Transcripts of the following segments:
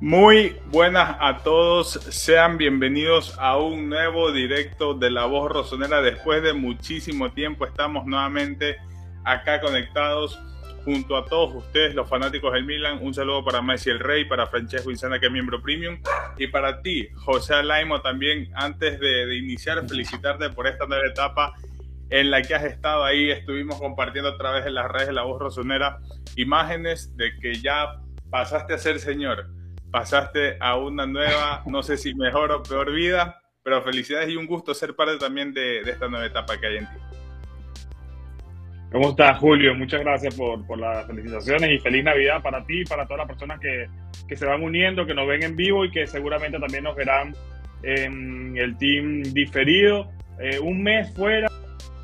Muy buenas a todos, sean bienvenidos a un nuevo directo de La Voz Rosonera. Después de muchísimo tiempo estamos nuevamente acá conectados junto a todos ustedes, los fanáticos del Milan. Un saludo para Messi el Rey, para Francesco Insana, que es miembro premium, y para ti, José Alaimo, también. Antes de, de iniciar, felicitarte por esta nueva etapa en la que has estado ahí. Estuvimos compartiendo a través de las redes de La Voz Rosonera imágenes de que ya pasaste a ser señor pasaste a una nueva, no sé si mejor o peor vida, pero felicidades y un gusto ser parte también de, esta nueva etapa que hay en ti. ¿Cómo estás, Julio? Muchas gracias por, por, las felicitaciones y feliz Navidad para ti y para todas las personas que, que, se van uniendo, que nos ven en vivo y que seguramente también nos verán en el team diferido. Eh, un mes fuera,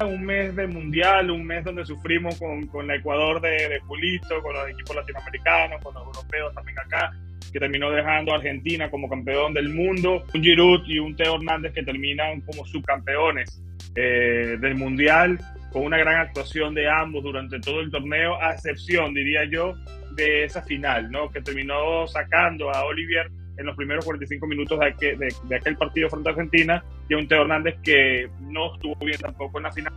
un mes de mundial, un mes donde sufrimos con, con el Ecuador de, de Julito, con los equipos latinoamericanos, con los europeos también acá que terminó dejando a Argentina como campeón del mundo, un Giroud y un Teo Hernández que terminan como subcampeones eh, del Mundial, con una gran actuación de ambos durante todo el torneo, a excepción, diría yo, de esa final, ¿no? que terminó sacando a Olivier en los primeros 45 minutos de aquel, de, aquel partido frente a Argentina, y un Teo Hernández que no estuvo bien tampoco en la final,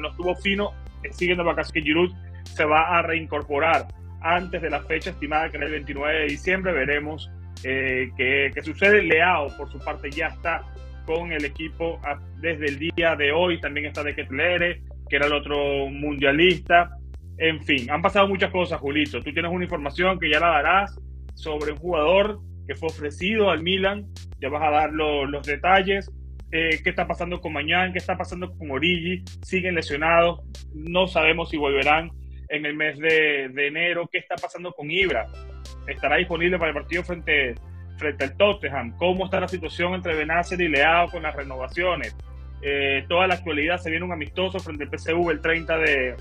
no estuvo fino, siguiendo vacaciones que Giroud se va a reincorporar antes de la fecha estimada, que era el 29 de diciembre. Veremos eh, qué, sucede. Leao, por su parte, ya está con el equipo desde el día de hoy. También está de Ketlere, que era el otro mundialista. En fin, han pasado muchas cosas, Julito. Tú tienes una información que ya la darás sobre un jugador que fue ofrecido al Milan. Ya vas a dar los detalles. Eh, qué está pasando con Mañán, qué está pasando con Origi, siguen lesionados, no sabemos si volverán en el mes de, enero. ¿Qué está pasando con Ibra? ¿Estará disponible para el partido frente, frente al Tottenham? ¿Cómo está la situación entre Benacer y Leao con las renovaciones? Eh, toda la actualidad se viene un amistoso frente al PSV el 30 de,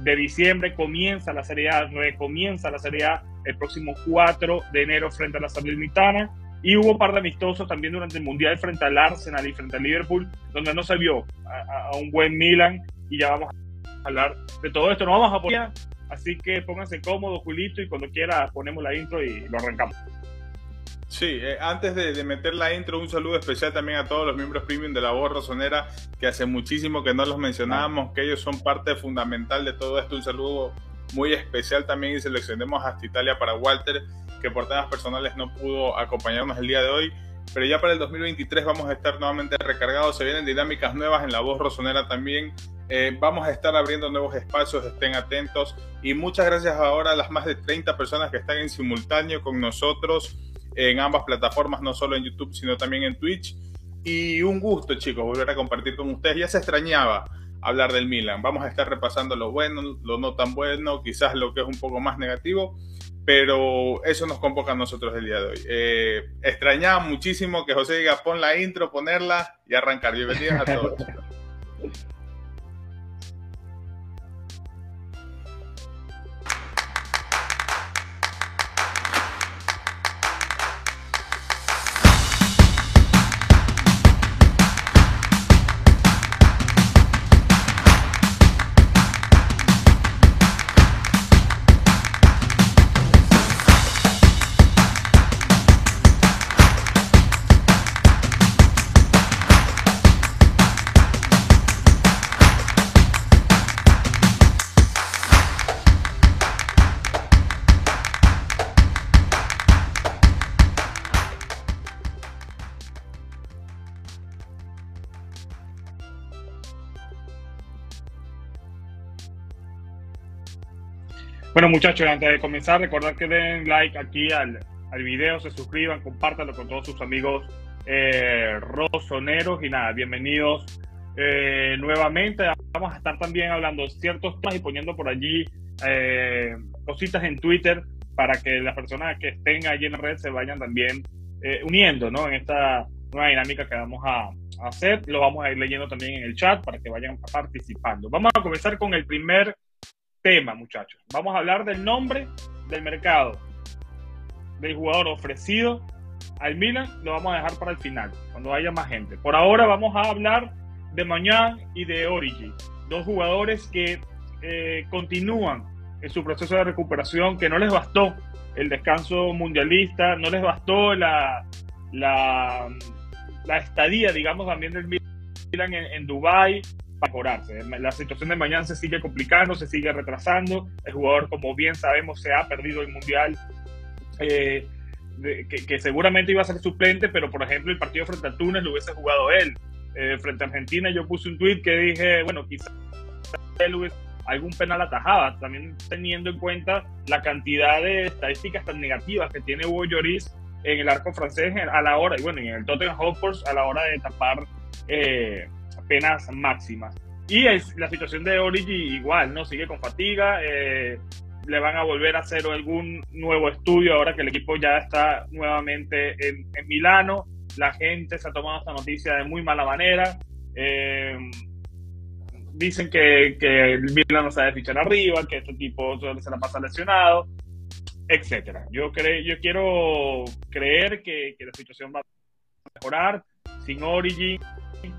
de diciembre. Comienza la Serie A, recomienza la Serie A el próximo 4 de enero frente a la Salernitana. Y hubo un par de amistosos también durante el Mundial frente al Arsenal y frente al Liverpool, donde no se vio a, a un buen Milan. Y ya vamos hablar de todo esto. Nos vamos a apoyar, así que pónganse cómodos, Julito, y cuando quiera ponemos la intro y lo arrancamos. Sí, eh, antes de, meter la intro, un saludo especial también a todos los miembros premium de la voz rosonera, que hace muchísimo que no los mencionábamos, que ellos son parte fundamental de todo esto. Un saludo muy especial también y seleccionemos hasta Italia para Walter, que por temas personales no pudo acompañarnos el día de hoy. Pero ya para el 2023 vamos a estar nuevamente recargados. Se vienen dinámicas nuevas en la voz rosonera también. Eh, vamos a estar abriendo nuevos espacios, estén atentos. Y muchas gracias ahora a las más de 30 personas que están en simultáneo con nosotros en ambas plataformas, no solo en YouTube, sino también en Twitch. Y un gusto, chicos, volver a compartir con ustedes. Ya se extrañaba hablar del Milan. Vamos a estar repasando lo bueno, lo no tan bueno, quizás lo que es un poco más negativo, pero eso nos convoca a nosotros el día de hoy. Eh, extrañaba muchísimo que José diga pon la intro, ponerla y arrancar. Bienvenidos a todos. Bueno, muchachos, antes de comenzar, recordar que den like aquí al, al video, se suscriban, compártanlo con todos sus amigos eh, rosoneros y nada, bienvenidos eh, nuevamente. Vamos a estar también hablando ciertos temas y poniendo por allí eh, cositas en Twitter para que las personas que estén allí en la red se vayan también eh, uniendo ¿no? en esta nueva dinámica que vamos a hacer. Lo vamos a ir leyendo también en el chat para que vayan participando. Vamos a comenzar con el primer tema, muchachos. Vamos a hablar del nombre del mercado, del jugador ofrecido al Milan, lo vamos a dejar para el final, cuando haya más gente. Por ahora vamos a hablar de Mañán y de Origi, dos jugadores que eh, continúan en su proceso de recuperación, que no les bastó el descanso mundialista, no les bastó la, la, la estadía, digamos, también del Milan en, en Dubái para. La situación de mañana se sigue complicando, se sigue retrasando. El jugador, como bien sabemos, se ha perdido el mundial. Eh, que, seguramente iba a ser suplente, pero por ejemplo el partido frente a Túnez lo hubiese jugado él. Eh, frente a Argentina yo puse un tweet que dije, bueno, quizás él hubiese algún penal atajaba, también teniendo en cuenta la cantidad de estadísticas tan negativas que tiene Hugo Lloris en el arco francés a la hora, y bueno, en el Tottenham Hotspur a la hora de tapar eh, penas máximas. Y es, la situación de Origi igual, ¿no? Sigue con fatiga, eh, le van a volver a hacer algún nuevo estudio ahora que el equipo ya está nuevamente en, en Milano. La gente se ha tomado esta noticia de muy mala manera. Eh, dicen que, que el Milan no sabe fichar arriba, que este tipo se la pasa lesionado, etcétera. Yo, creo yo quiero creer que, que, la situación va a mejorar sin Origi,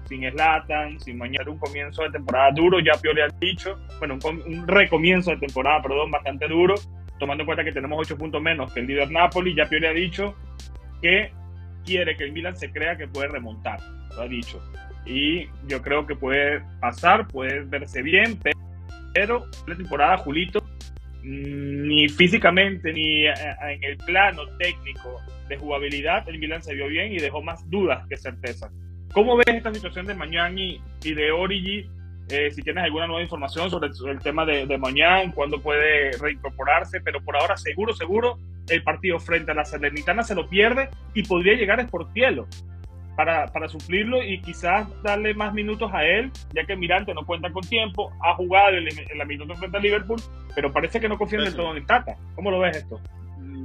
sin Slatan, sin mañana un comienzo de temporada duro, ya Pioli ha dicho, bueno, un, un, recomienzo de temporada, perdón, bastante duro, tomando en cuenta que tenemos 8 puntos menos que el líder Napoli, ya Pioli ha dicho que quiere que el Milan se crea que puede remontar, lo ha dicho y yo creo que puede pasar, puede verse bien, pero la temporada, Julito, mm, ni físicamente ni en el plano técnico de jugabilidad, el Milan se vio bien y dejó más dudas que certezas. ¿Cómo ves esta situación de Mañani y de Origi? Eh, si tienes alguna nueva información sobre el, tema de, de Mañana, cuándo puede reincorporarse, pero por ahora seguro, seguro, el partido frente a la Salernitana se lo pierde y podría llegar Sportielo para, para suplirlo y quizás darle más minutos a él, ya que Mirante no cuenta con tiempo, ha jugado en, la minuto frente a Liverpool, pero parece que no confía en todo en Tata. ¿Cómo lo ves esto?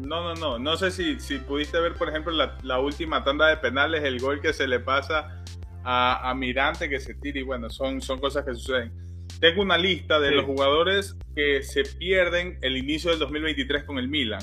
No, no, no. No sé si, si pudiste ver, por ejemplo, la, la, última tanda de penales, el gol que se le pasa a, a, Mirante que se tira y bueno, son, son cosas que suceden. Tengo una lista de sí. los jugadores que se pierden el inicio del 2023 con el Milan.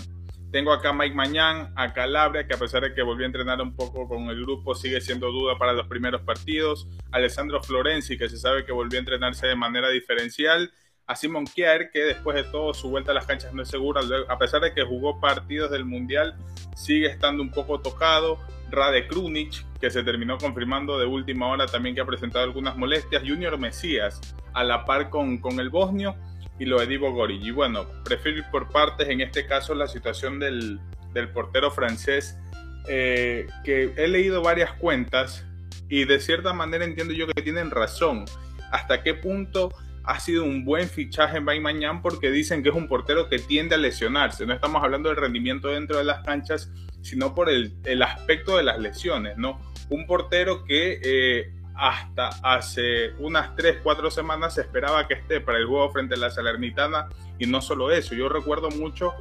Tengo acá a Mike Mañán, a Calabria, que a pesar de que volvió a entrenar un poco con el grupo, sigue siendo duda para los primeros partidos. Alessandro Florenzi, que se sabe que volvió a entrenarse de manera diferencial. A Simon Kjaer, que después de todo su vuelta a las canchas no es segura, a pesar de que jugó partidos del Mundial, sigue estando un poco tocado. Rade Krunic, que se terminó confirmando de última hora también que ha presentado algunas molestias. Junior Mesías, a la par con, con el bosnio y lo de Divo Gori. Y bueno, prefiero ir por partes, en este caso la situación del, del portero francés, eh, que he leído varias cuentas y de cierta manera entiendo yo que tienen razón. ¿Hasta qué punto ha sido un buen fichaje en Mañán? Porque dicen que es un portero que tiende a lesionarse. No estamos hablando del rendimiento dentro de las canchas, sino por el, el aspecto de las lesiones, ¿no? Un portero que eh, hasta hace unas 3, 4 semanas se esperaba que esté para el juego frente a la Salernitana y no solo eso, yo recuerdo mucho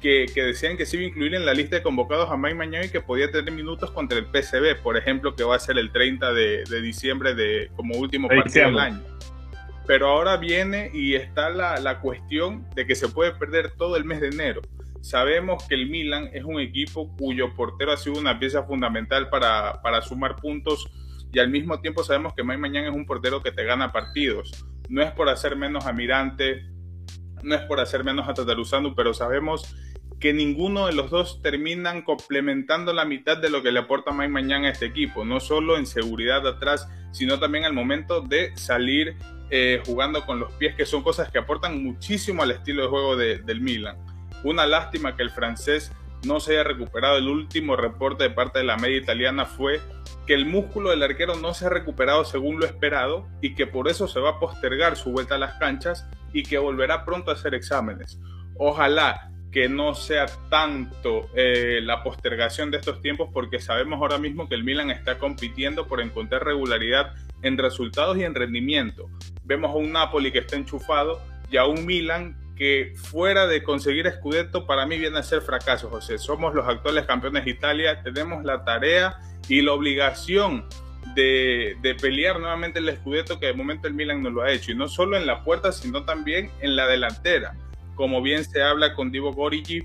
que, que decían que se iba a incluir en la lista de convocados a Mike Mañana y que podía tener minutos contra el PCB, por ejemplo, que va a ser el 30 de, de diciembre de, como último partido del año. Pero ahora viene y está la, la cuestión de que se puede perder todo el mes de enero. Sabemos que el Milan es un equipo cuyo portero ha sido una pieza fundamental para, para sumar puntos y al mismo tiempo sabemos que Mike Mañán es un portero que te gana partidos. No es por hacer menos a Mirante, no es por hacer menos a Tataruzano, pero sabemos que ninguno de los dos terminan complementando la mitad de lo que le aporta Mike Mañán a este equipo, no solo en seguridad atrás, sino también al momento de salir eh, jugando con los pies, que son cosas que aportan muchísimo al estilo de juego de, del Milan. Una lástima que el francés no se haya recuperado. El último reporte de parte de la media italiana fue que el músculo del arquero no se ha recuperado según lo esperado y que por eso se va a postergar su vuelta a las canchas y que volverá pronto a hacer exámenes. Ojalá que no sea tanto eh, la postergación de estos tiempos porque sabemos ahora mismo que el Milan está compitiendo por encontrar regularidad en resultados y en rendimiento. Vemos a un Napoli que está enchufado y a un Milan que fuera de conseguir Scudetto para mí viene a ser fracaso, José. Somos los actuales campeones de Italia, tenemos la tarea y la obligación de, de, pelear nuevamente el Scudetto que de momento el Milan no lo ha hecho. Y no solo en la puerta, sino también en la delantera. Como bien se habla con Divo Gorigi,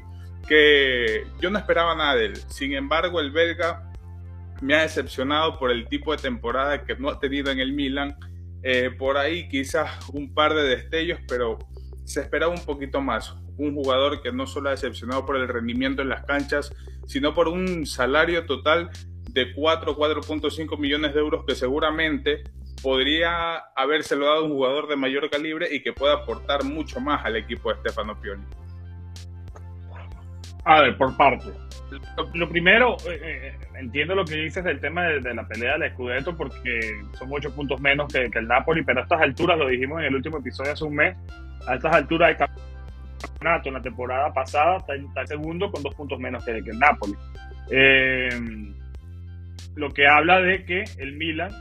que yo no esperaba nada de él. Sin embargo, el belga me ha decepcionado por el tipo de temporada que no ha tenido en el Milan. Eh, por ahí quizás un par de destellos, pero se esperaba un poquito más. Un jugador que no solo ha decepcionado por el rendimiento en las canchas, sino por un salario total de 4, 4.5 millones de euros que seguramente podría habérselo dado a un jugador de mayor calibre y que pueda aportar mucho más al equipo de Stefano Pioli. A ver, por parte. Lo, primero, eh, eh, entiendo lo que dices del tema de, la pelea del Scudetto porque son ocho puntos menos que, el Napoli, pero a estas alturas, lo dijimos en el último episodio hace un mes, a estas alturas del campeonato en la temporada pasada está, está segundo con dos puntos menos que, el Napoli. Eh, lo que habla de que el Milan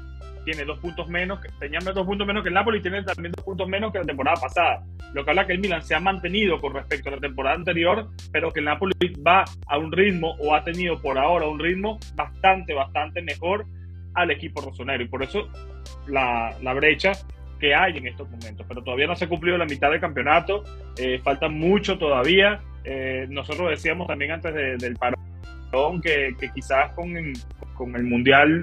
tiene dos puntos menos, tenía dos puntos menos que el Napoli y tiene también dos puntos menos que la temporada pasada. Lo que habla que el Milan se ha mantenido con respecto a la temporada anterior, pero que el Napoli va a un ritmo o ha tenido por ahora un ritmo bastante, bastante mejor al equipo rosonero. Y por eso la, la brecha que hay en estos momentos. Pero todavía no se ha cumplido la mitad del campeonato, eh, falta mucho todavía. Eh, nosotros decíamos también antes del parón que, que quizás con, con el Mundial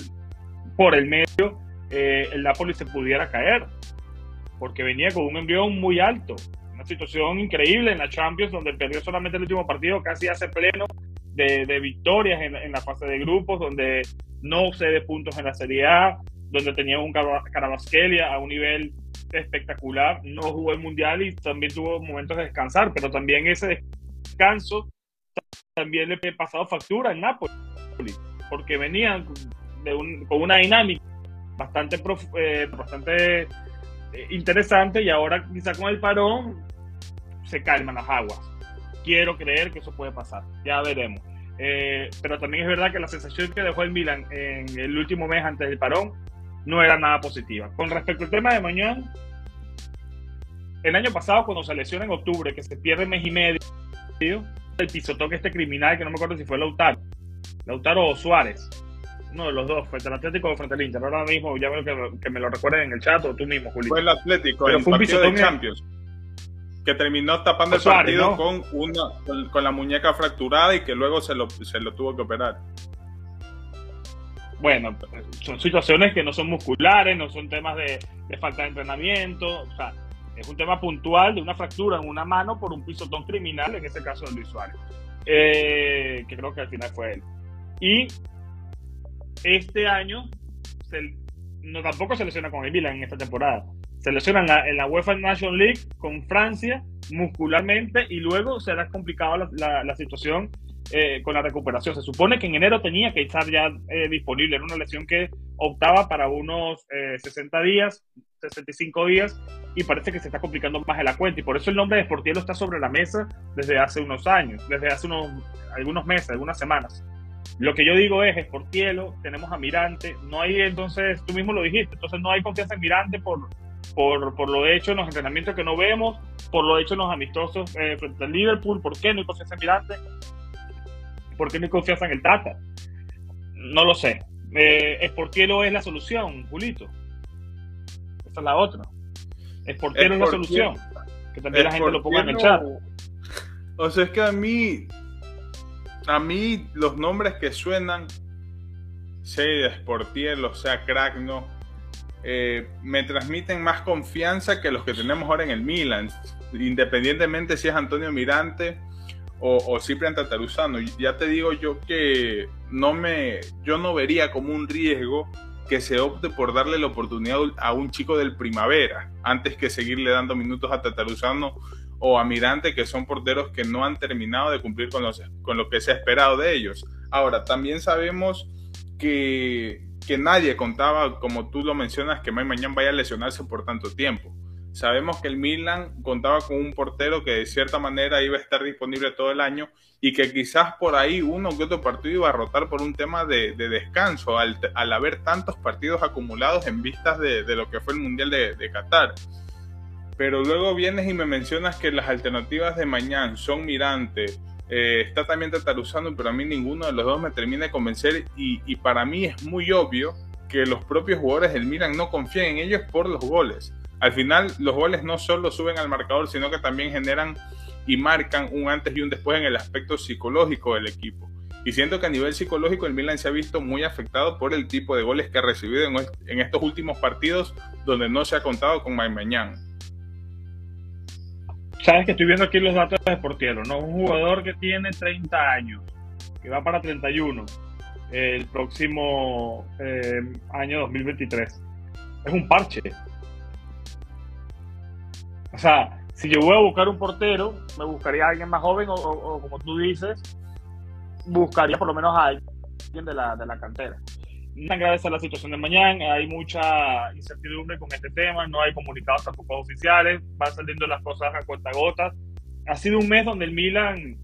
por el medio eh, el Napoli se pudiera caer, porque venía con un envión muy alto. Una situación increíble en la Champions, donde perdió solamente el último partido, casi hace pleno de, victorias en, la fase de grupos, donde no cede puntos en la Serie A, donde tenía un Carabasquelia a un nivel espectacular, no jugó el Mundial y también tuvo momentos de descansar, pero también ese descanso también le ha pasado factura en Napoli, porque venían con una dinámica bastante, eh, bastante eh, interesante y ahora quizá con el parón se calman las aguas. Quiero creer que eso puede pasar, ya veremos. Eh, pero también es verdad que la sensación que dejó el Milan en el último mes antes del parón no era nada positiva. Con respecto al tema de mañana, el año pasado cuando se lesiona en octubre, que se pierde mes y medio, el pisotón este criminal, que no me acuerdo si fue Lautaro, Lautaro o Suárez, uno de los dos, frente al Atlético o frente al Inter. Ahora mismo ya veo que, me lo recuerden en el chat o tú mismo, Julio. Fue el Atlético, Pero fue un partido de Champions. Que terminó tapando el partido con, una, con, la muñeca fracturada y que luego se lo, se lo tuvo que operar. Bueno, son situaciones que no son musculares, no son temas de, falta de entrenamiento. O sea, es un tema puntual de una fractura en una mano por un pisotón criminal, en este caso de Luis Suárez. Eh, que creo que al final fue él. Y este año no tampoco se lesiona con el Milan en esta temporada. Se lesiona en la, UEFA National League con Francia muscularmente y luego será complicado la, la, situación eh, con la recuperación. Se supone que en enero tenía que estar ya eh, disponible. Era una lesión que optaba para unos 60 eh, días, 65 días y parece que se está complicando más en la cuenta. Y por eso el nombre de Sportielo está sobre la mesa desde hace unos años, desde hace unos algunos meses, algunas semanas. Lo que yo digo es, Sportielo, tenemos a Mirante, no hay entonces, tú mismo lo dijiste, entonces no hay confianza en Mirante por, por, por lo hecho en los entrenamientos que no vemos, por lo hecho en los amistosos eh, frente al Liverpool, ¿por qué no hay confianza en Mirante? ¿Por qué no hay confianza en el Tata? No lo sé. Eh, Sportielo es la solución, Julito. Esa es la otra. Sportielo es la solución. Que también la gente lo ponga en el chat. O sea, es que a mí a mí los nombres que suenan, sea Sportiel o sea Crackno, eh, me transmiten más confianza que los que tenemos ahora en el Milan, independientemente si es Antonio Mirante o, o Ciprian Tataruzano. Ya te digo yo que no me, yo no vería como un riesgo que se opte por darle la oportunidad a un chico del primavera antes que seguirle dando minutos a Tataruzano o a Mirante, que son porteros que no han terminado de cumplir con, con lo que se ha esperado de ellos. Ahora, también sabemos que, que nadie contaba, como tú lo mencionas, que Mañana vaya a lesionarse por tanto tiempo. Sabemos que el Milan contaba con un portero que de cierta manera iba a estar disponible todo el año y que quizás por ahí uno que otro partido iba a rotar por un tema de, descanso al, haber tantos partidos acumulados en vistas de, lo que fue el Mundial de Qatar pero luego vienes y me mencionas que las alternativas de mañana son Mirante, eh, está también Tataruzano, pero a mí ninguno de los dos me termina de convencer y, para mí es muy obvio que los propios jugadores del Milan no confían en ellos por los goles. Al final los goles no solo suben al marcador, sino que también generan y marcan un antes y un después en el aspecto psicológico del equipo. Y siento que a nivel psicológico el Milan se ha visto muy afectado por el tipo de goles que ha recibido en, estos últimos partidos donde no se ha contado con Maimanian. Sabes que estoy viendo aquí los datos de Portiero, ¿no? Un jugador que tiene 30 años, que va para 31 el próximo eh, año 2023. Es un parche. O sea, si yo voy a buscar un portero, me buscaría a alguien más joven o, como tú dices, buscaría por lo menos a alguien de la, de la cantera. No agradece la situación de mañana, hay mucha incertidumbre con este tema, no hay comunicados tampoco oficiales, van saliendo las cosas a cuenta gotas. Ha sido un mes donde el Milan,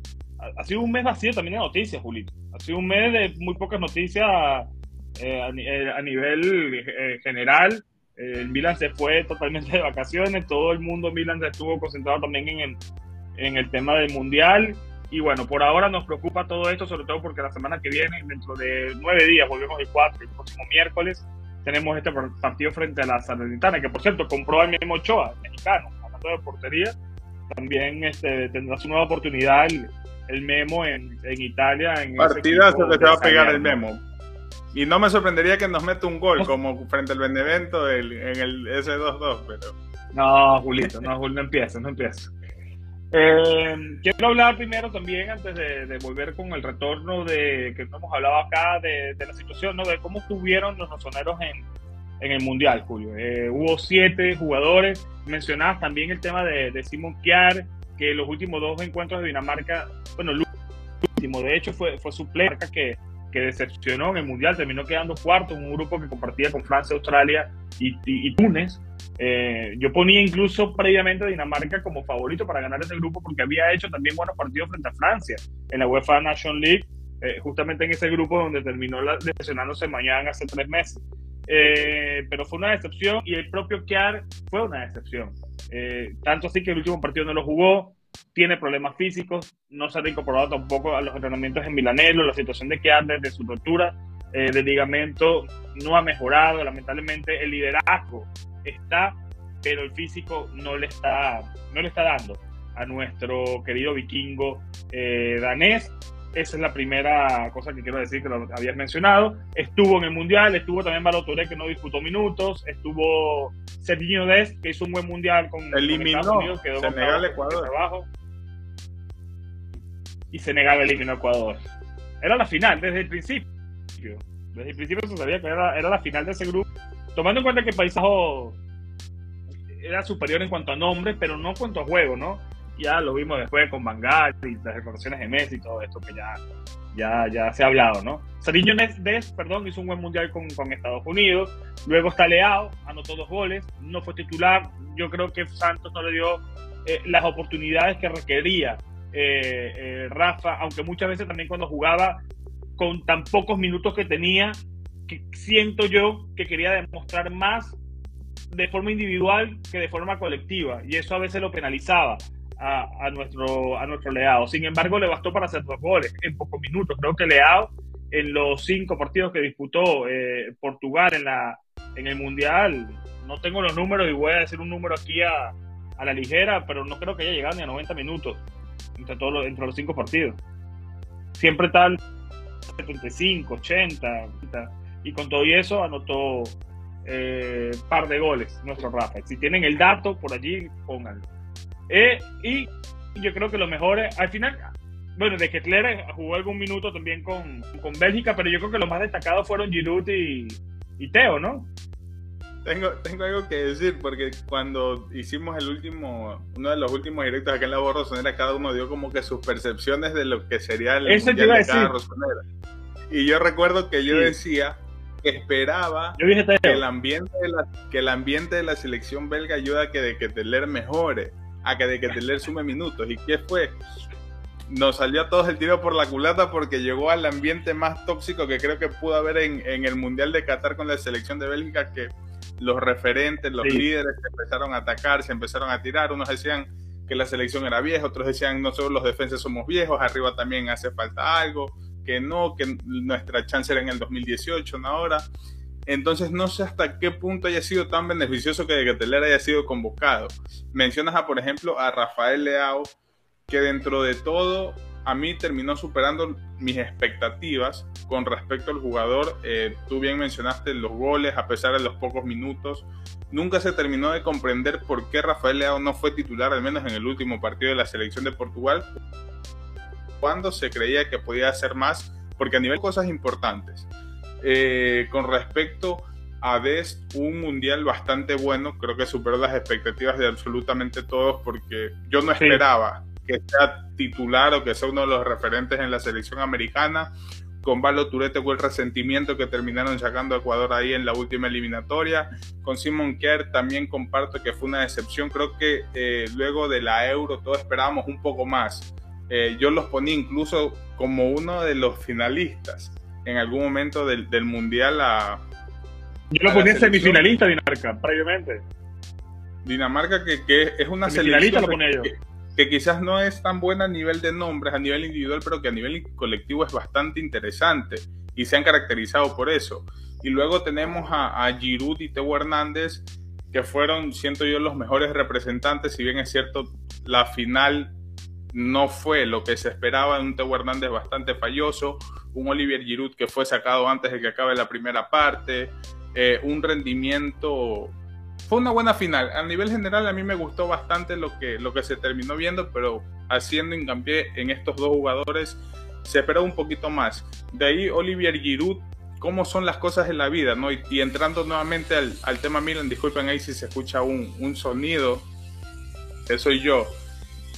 ha sido un mes vacío también de noticias, Julito. Ha sido un mes de muy pocas noticias eh, eh, a, nivel eh, general. El Milan se fue totalmente de vacaciones, todo el mundo Milan estuvo concentrado también en el, en el tema del Mundial y bueno, por ahora nos preocupa todo esto, sobre todo porque la semana que viene, dentro de nueve días, volvemos el 4, el próximo miércoles, tenemos este partido frente a la Salernitana, que por cierto compró al mismo Ochoa, mexicano, hablando de portería. También este, tendrá su nueva oportunidad el, Memo en, en Italia. En Partidazo que se va a pegar el Memo. Y no me sorprendería que nos meta un gol, como frente al Benevento en el S2-2, pero... No, Julito, no, no empieza, no empieza. Eh, quiero hablar primero también, antes de, volver con el retorno de que hemos hablado acá, de, la situación, ¿no? de cómo estuvieron los razoneros en, en el Mundial, Julio. Eh, hubo siete jugadores, mencionabas también el tema de, de Simon Kjær, que los últimos dos encuentros de Dinamarca, bueno, el último de hecho fue, fue su marca que, que decepcionó en el Mundial, terminó quedando cuarto en un grupo que compartía con Francia, Australia y, y Túnez. Eh, yo ponía incluso previamente a Dinamarca como favorito para ganar ese grupo porque había hecho también buenos partidos frente a Francia en la UEFA Nation League, eh, justamente en ese grupo donde terminó lesionándose mañana hace tres meses. Eh, pero fue una decepción y el propio Kiar fue una decepción. tanto así que el último partido no lo jugó, tiene problemas físicos, no se ha incorporado tampoco a los entrenamientos en Milanelo, la situación de Kiar desde su rotura de ligamento no ha mejorado, lamentablemente el liderazgo está, pero el físico no le está, no le está dando a nuestro querido vikingo eh, danés. Esa es la primera cosa que quiero decir que lo habías mencionado. Estuvo en el Mundial, estuvo también Balotelli que no disputó minutos, estuvo Serginho Dest que hizo un buen Mundial con, eliminó, Estados Unidos, quedó Senegal, Ecuador. Abajo, y Senegal eliminó a Ecuador. Era la final desde el principio. Desde el principio se sabía que era, era la final de ese grupo tomando en cuenta que Paisajo era superior en cuanto a nombre, pero no en cuanto a juego, ¿no? Ya lo vimos después con Bangal y las reclamaciones de Messi y todo esto que ya, ya, ya se ha hablado, ¿no? Sariño Des, perdón, hizo un buen mundial con, con, Estados Unidos. Luego está Leao, anotó dos goles, no fue titular. Yo creo que Santos no le dio eh, las oportunidades que requería eh, eh, Rafa, aunque muchas veces también cuando jugaba con tan pocos minutos que tenía, que siento yo que quería demostrar más de forma individual que de forma colectiva y eso a veces lo penalizaba a, nuestro a nuestro Leao. Sin embargo, le bastó para hacer dos goles en pocos minutos. Creo que Leao en los cinco partidos que disputó eh, Portugal en la en el mundial no tengo los números y voy a decir un número aquí a, a la ligera, pero no creo que haya llegado ni a 90 minutos entre todos los, entre los cinco partidos. Siempre tal 75, 80, 80 y con todo eso anotó eh, par de goles nuestro Rafa. Si tienen el dato por allí, pónganlo. Eh, y yo creo que lo mejor es, al final, bueno, de que jugó algún minuto también con, con Bélgica, pero yo creo que los más destacados fueron Giroud y, y Teo, ¿no? Tengo, tengo algo que decir, porque cuando hicimos el último, uno de los últimos directos acá en la voz rosonera, cada uno dio como que sus percepciones de lo que sería el mundial de cada rosonera. Y yo recuerdo que yo decía esperaba que el, ambiente de la, que el ambiente de la selección belga ayuda a que de que Teler mejore, a que de que Teler sume minutos. ¿Y qué fue? Nos salió a todos el tiro por la culata porque llegó al ambiente más tóxico que creo que pudo haber en, el Mundial de Qatar con la selección de Bélgica, que los referentes, los líderes empezaron a atacar, se empezaron a tirar. Unos decían que la selección era vieja, otros decían nosotros los defensas somos viejos, arriba también hace falta algo que no, que nuestra chance era en el 2018, no ahora. Entonces no sé hasta qué punto haya sido tan beneficioso que de que haya sido convocado. Mencionas a, por ejemplo, a Rafael Leao, que dentro de todo a mí terminó superando mis expectativas con respecto al jugador. Eh, tú bien mencionaste los goles, a pesar de los pocos minutos. nunca se terminó de comprender por qué Rafael Leao no fue titular, al menos en el último partido de la selección de Portugal, cuando se creía que podía hacer más, porque a nivel de cosas importantes. Eh, con respecto a Dest, un mundial bastante bueno, creo que superó las expectativas de absolutamente todos, porque yo no esperaba que sea titular o que sea uno de los referentes en la selección americana con Valo Turete fue el resentimiento que terminaron sacando a Ecuador ahí en la última eliminatoria. Con Simon Kerr también comparto que fue una decepción. Creo que eh, luego de la Euro todos esperábamos un poco más. Eh, yo los ponía incluso como uno de los finalistas en algún momento del, Mundial a... Yo lo ponía semifinalista Dinamarca, previamente. Dinamarca que, que es una selección... lo ponía yo que quizás no es tan buena a nivel de nombres, a nivel individual, pero que a nivel colectivo es bastante interesante y se han caracterizado por eso. Y luego tenemos a, a Giroud y Teo Hernández, que fueron, siento yo, los mejores representantes, si bien es cierto, la final no fue lo que se esperaba, un Teo Hernández bastante falloso, un Olivier Giroud que fue sacado antes de que acabe la primera parte, eh, un rendimiento fue una buena final. A nivel general a mí me gustó bastante lo que, lo que se terminó viendo, pero haciendo hincapié en estos dos jugadores se esperó un poquito más. De ahí Olivier Giroud, cómo son las cosas en la vida, ¿no? Y, entrando nuevamente al, al, tema Milan, disculpen ahí si se escucha un, un sonido, que soy yo,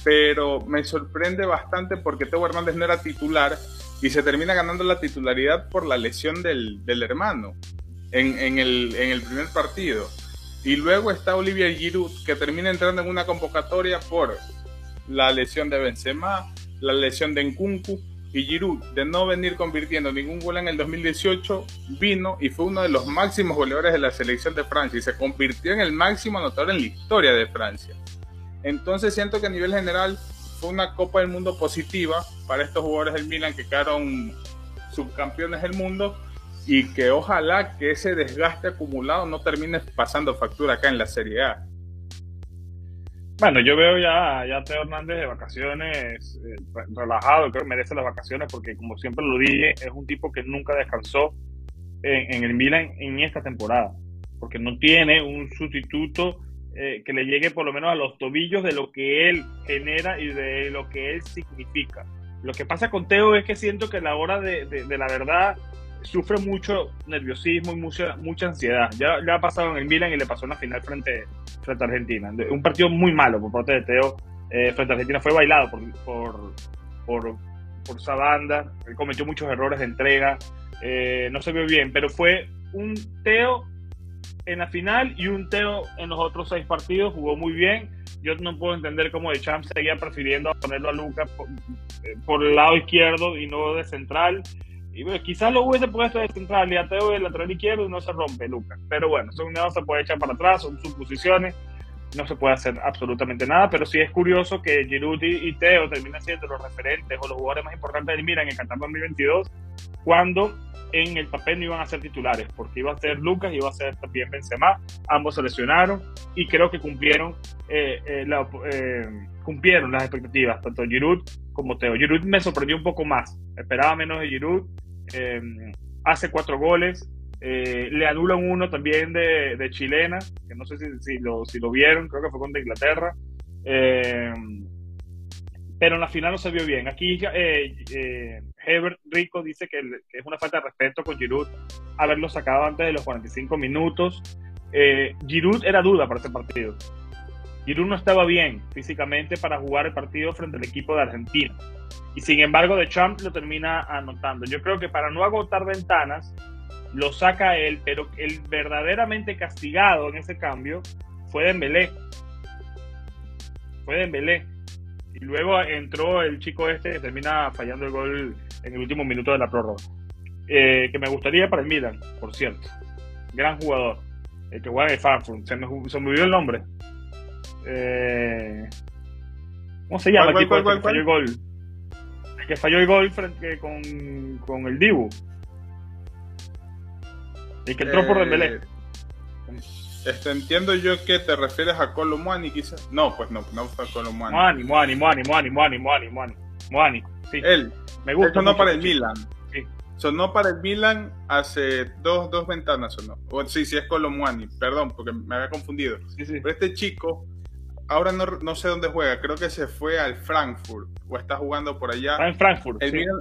pero me sorprende bastante porque Teo Hernández no era titular y se termina ganando la titularidad por la lesión del, hermano en, en, el, en el primer partido. Y luego está Olivier Giroud, que termina entrando en una convocatoria por la lesión de Benzema, la lesión de Nkunku, y Giroud, de no venir convirtiendo ningún gol en el 2018, vino y fue uno de los máximos goleadores de la selección de Francia y se convirtió en el máximo anotador en la historia de Francia. Entonces siento que a nivel general fue una Copa del Mundo positiva para estos jugadores del Milan que quedaron subcampeones del mundo y que ojalá que ese desgaste acumulado no termine pasando factura acá en la Serie A. Bueno, yo veo ya, ya a Teo Hernández de vacaciones, eh, relajado, creo que merece las vacaciones porque como siempre lo dije, es un tipo que nunca descansó en, el Milan en esta temporada, porque no tiene un sustituto eh, que le llegue por lo menos a los tobillos de lo que él genera y de lo que él significa. Lo que pasa con Teo es que siento que a la hora de, la verdad sufre mucho nerviosismo y mucha, mucha ansiedad. Ya le ha pasado en el Milan y le pasó en la final frente, frente a Argentina. Un partido muy malo por parte de Teo eh, frente a Argentina. Fue bailado por, por, por, por, esa banda. Él cometió muchos errores de entrega. Eh, no se vio bien, pero fue un Teo en la final y un Teo en los otros seis partidos. Jugó muy bien. Yo no puedo entender cómo de Champs seguía prefiriendo ponerlo a Lucas por, eh, por el lado izquierdo y no de central. Y bueno, quizás lo hubiese puesto de central y a Teo el lateral izquierdo y no se rompe, Lucas. Pero bueno, son no se puede echar para atrás, son suposiciones, no se puede hacer absolutamente nada. Pero sí es curioso que Giroud y Teo terminan siendo los referentes o los jugadores más importantes del Milan en el Qatar 2022, cuando en el papel no iban a ser titulares, porque iba a ser Lucas y iba a ser también Benzema. Ambos se lesionaron y creo que cumplieron, eh, eh, eh, cumplieron las expectativas, tanto Giroud como Teo. Giroud me sorprendió un poco más, esperaba menos de Giroud hace cuatro goles, le anulan uno también de, chilena, que no sé si, lo, si lo vieron, creo que fue contra Inglaterra. Pero en la final no se vio bien. Aquí Herbert Rico dice que, es una falta de respeto con Giroud haberlo sacado antes de los 45 minutos. Giroud era duda para este partido. Giroud no estaba bien físicamente para jugar el partido frente al equipo de Argentina. Y sin embargo, De Champ lo termina anotando. Yo creo que para no agotar ventanas, lo saca él, pero el verdaderamente castigado en ese cambio fue Dembélé. Fue Dembélé. Y luego entró el chico este que termina fallando el gol en el último minuto de la prórroga. Eh, que me gustaría para el Milan, por cierto. Gran jugador. El que juega en el Frankfurt. Se me, se me olvidó el nombre. Eh, ¿Cómo se llama el tipo que falló el gol? que falló el gol frente con, con el Dibu. El que entró por eh, Dembélé. Este, entiendo yo que te refieres a Colomani, quizás. No, pues no, no fue Colomani. Moani, Moani, Moani, Moani, Moani, Moani, Moani, Moani. Sí. Él. Me gusta. Esto no para el Milan. Sí. sonó para el Milan hace dos, dos ventanas, sonó. O, sí, sí, es Colomwani, perdón, porque me había confundido. Pero este chico, ahora no, no, sé dónde juega, creo que se fue al Frankfurt, o está jugando por allá. Está en Frankfurt. El Milan,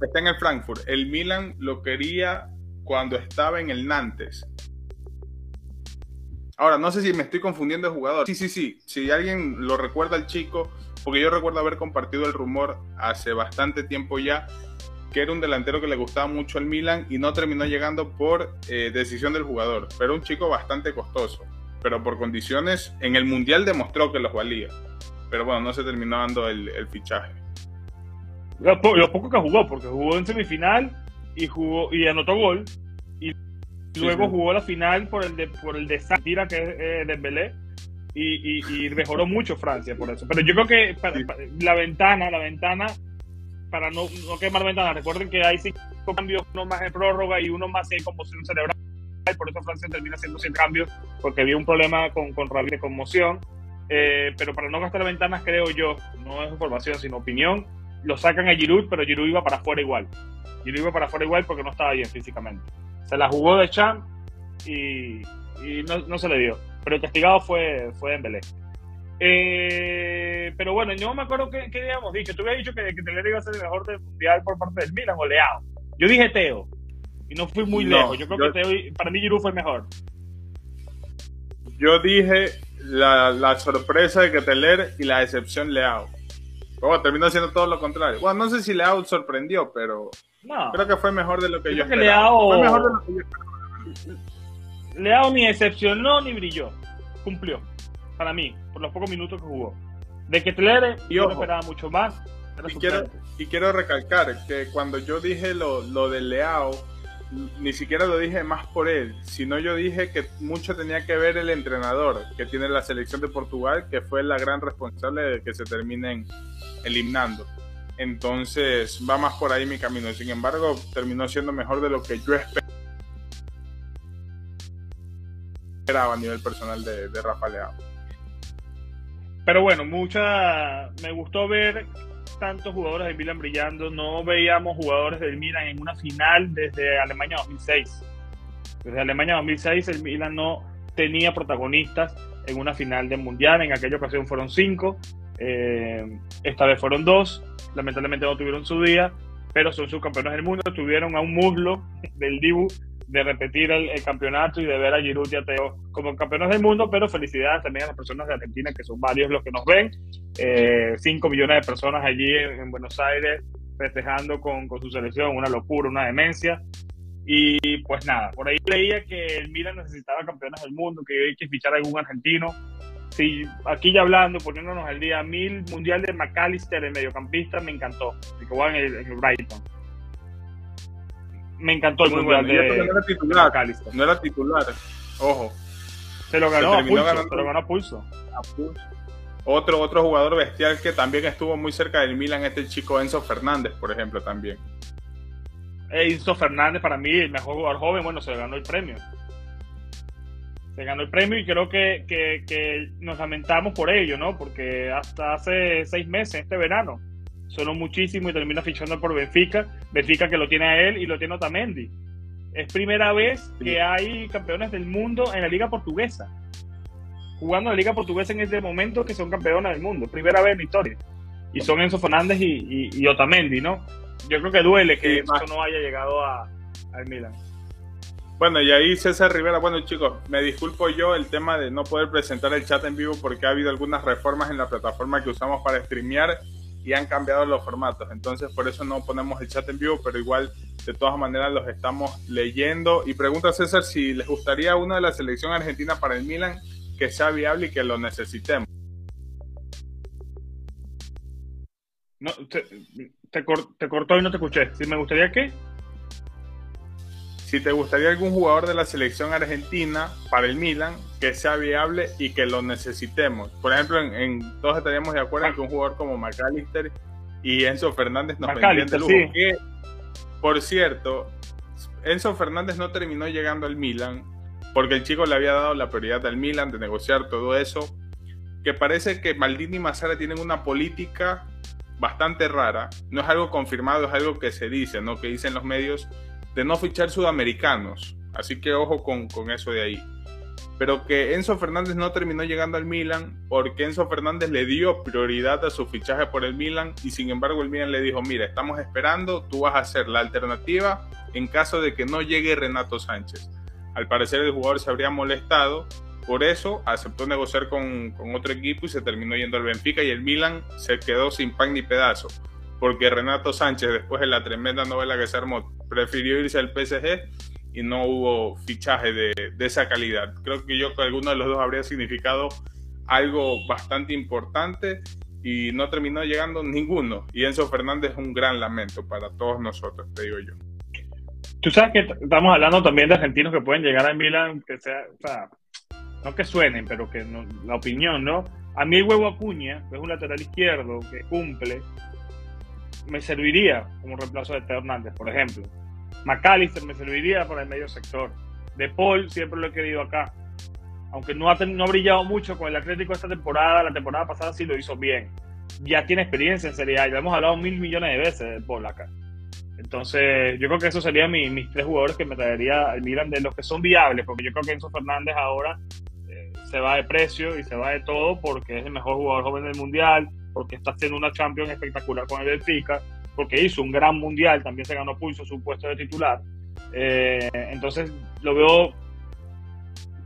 está en el Frankfurt. El Milan lo quería cuando estaba en el Nantes. Ahora, no sé si me estoy confundiendo de jugador. Sí, sí, sí. Si alguien lo recuerda al chico, porque yo recuerdo haber compartido el rumor hace bastante tiempo ya, que era un delantero que le gustaba mucho al Milan y no terminó llegando por eh, decisión del jugador. Pero un chico bastante costoso. Pero por condiciones, en el Mundial demostró que los valía. Pero bueno, no se terminó dando el, fichaje. Lo, poco que jugó, porque jugó en semifinal y jugó y anotó gol. Y Luego jugó la final por el de, por el de Santira, que es eh, de Belé, y, y, mejoró mucho Francia por eso. Pero yo creo que la ventana, la ventana, para no, no quemar ventana, recuerden que hay cinco cambios, uno más en prórroga y uno más en conmoción cerebral, y por eso Francia termina haciendo 100 cambios, porque había un problema con, con de conmoción. Eh, pero para no gastar ventanas, creo yo, no es información, sino opinión, lo sacan a Giroud, pero Giroud iba para afuera igual. Giroud iba para afuera igual porque no estaba bien físicamente se la jugó de champ y, no, se le dio. Pero el castigado fue, fue Dembélé. Eh, pero bueno, yo me acuerdo que, que habíamos dicho. Tú habías dicho que, que iba a ser el mejor del mundial por parte del Milan, goleado. Yo dije Teo y no fui muy lejos. Yo creo que Teo, para mí Giroud fue el mejor. Yo dije la, la sorpresa de que Teler y la excepción Leao. Bueno, terminó siendo todo lo contrario. Bueno, no sé si Leao sorprendió, pero Creo que fue mejor de lo que yo, esperaba. Fue mejor de lo que yo esperaba. Leao ni excepcionó ni brilló. Cumplió. Para mí, por los pocos minutos que jugó. De que Tlere, yo no esperaba mucho más. Y quiero, y quiero, recalcar que cuando yo dije lo, lo de Leao, ni siquiera lo dije más por él, sino yo dije que mucho tenía que ver el entrenador que tiene la selección de Portugal, que fue la gran responsable de que se terminen eliminando. Entonces va más por ahí mi camino. Sin embargo, terminó siendo mejor de lo que yo esperaba a nivel personal de, de Rafa Leao. Pero bueno, mucha. Me gustó ver tantos jugadores del Milan brillando. No veíamos jugadores del Milan en una final desde Alemania 2006. Desde Alemania 2006 el Milan no tenía protagonistas en una final del Mundial. En aquella ocasión fueron cinco. Eh, esta vez fueron dos lamentablemente no tuvieron su día, pero son subcampeones del mundo, tuvieron a un muslo del Dibu de repetir el, campeonato y de ver a Giroud y a Teo como campeones del mundo, pero felicidades también a las personas de Argentina, que son varios los que nos ven, 5 eh, millones de personas allí en, Buenos Aires festejando con, con, su selección, una locura, una demencia. Y pues nada, por ahí leía que el Milan necesitaba campeones del mundo, que hay que fichar a algún argentino sí, aquí ya hablando, poniéndonos al día, mil mundial de McAllister, el mediocampista, me encantó. que en el, en el Brighton. Me encantó el mundial de, no era titular. No era titular, ojo. Se lo ganó, a, pulso, se lo ganó a pulso. Otro, otro jugador bestial que también estuvo muy cerca del Milan, este chico Enzo Fernández, por ejemplo, también. Enzo Fernández, para mí, el mejor jugador joven, bueno, se ganó el premio se ganó el premio y creo que, que, nos lamentamos por ello, ¿no? Porque hasta hace seis meses, este verano, sonó muchísimo y termina fichando por Benfica. Benfica que lo tiene a él y lo tiene Otamendi. Es primera vez que hay campeones del mundo en la Liga Portuguesa. Jugando en la Liga Portuguesa en este momento que son campeones del mundo. Primera vez en la historia. Y son Enzo Fernández y, y, Otamendi, ¿no? Yo creo que duele que eso no haya llegado a, al Milan. Bueno, y ahí César Rivera, bueno chicos, me disculpo yo el tema de no poder presentar el chat en vivo porque ha habido algunas reformas en la plataforma que usamos para streamear y han cambiado los formatos. Entonces por eso no ponemos el chat en vivo, pero igual de todas maneras los estamos leyendo. Y pregunta César si les gustaría una de la selección argentina para el Milan que sea viable y que lo necesitemos. No, te, te cortó y no te escuché. Si me gustaría que si te gustaría algún jugador de la selección argentina para el Milan que sea viable y que lo necesitemos. Por ejemplo, en, todos estaríamos de acuerdo en que un jugador como McAllister y Enzo Fernández nos vendrían de lujo. por cierto, Enzo Fernández no terminó llegando al Milan porque el chico le había dado la prioridad al Milan de negociar todo eso. Que parece que Maldini y Mazzara tienen una política bastante rara, no es algo confirmado, es algo que se dice, ¿no? Que dicen los medios, de no fichar sudamericanos. Así que ojo con, con eso de ahí. Pero que Enzo Fernández no terminó llegando al Milan porque Enzo Fernández le dio prioridad a su fichaje por el Milan y sin embargo el Milan le dijo, mira, estamos esperando, tú vas a ser la alternativa en caso de que no llegue Renato Sánchez. Al parecer el jugador se habría molestado, por eso aceptó negociar con, otro equipo y se terminó yendo al Benfica y el Milan se quedó sin pan ni pedazo porque Renato Sánchez, después de la tremenda novela que se armó, prefirió irse al PSG y no hubo fichaje de, esa calidad. Creo que yo que alguno de los dos habría significado algo bastante importante y no terminó llegando ninguno. Y Enzo Fernández es un gran lamento para todos nosotros, te digo yo. Tú sabes que estamos hablando también de argentinos que pueden llegar a Milan, que sea, no que suenen, pero que la opinión, ¿no? A mí huevo Acuña, que es un lateral izquierdo que cumple, me serviría como reemplazo de Teo Hernández, por ejemplo. McAllister me serviría para el medio sector. De Paul siempre lo he querido acá. Aunque no ha, no ha brillado mucho con el Atlético esta temporada, la temporada pasada sí lo hizo bien. Ya tiene experiencia en Serie A, hemos hablado mil millones de veces de Paul acá. Entonces, yo creo que esos serían mis, tres jugadores que me traería el Milan de los que son viables, porque yo creo que Enzo Fernández ahora eh, se va de precio y se va de todo porque es el mejor jugador joven del mundial, porque está haciendo una Champions espectacular con el Benfica, porque hizo un gran mundial, también se ganó pulso su puesto de titular. Eh, entonces lo veo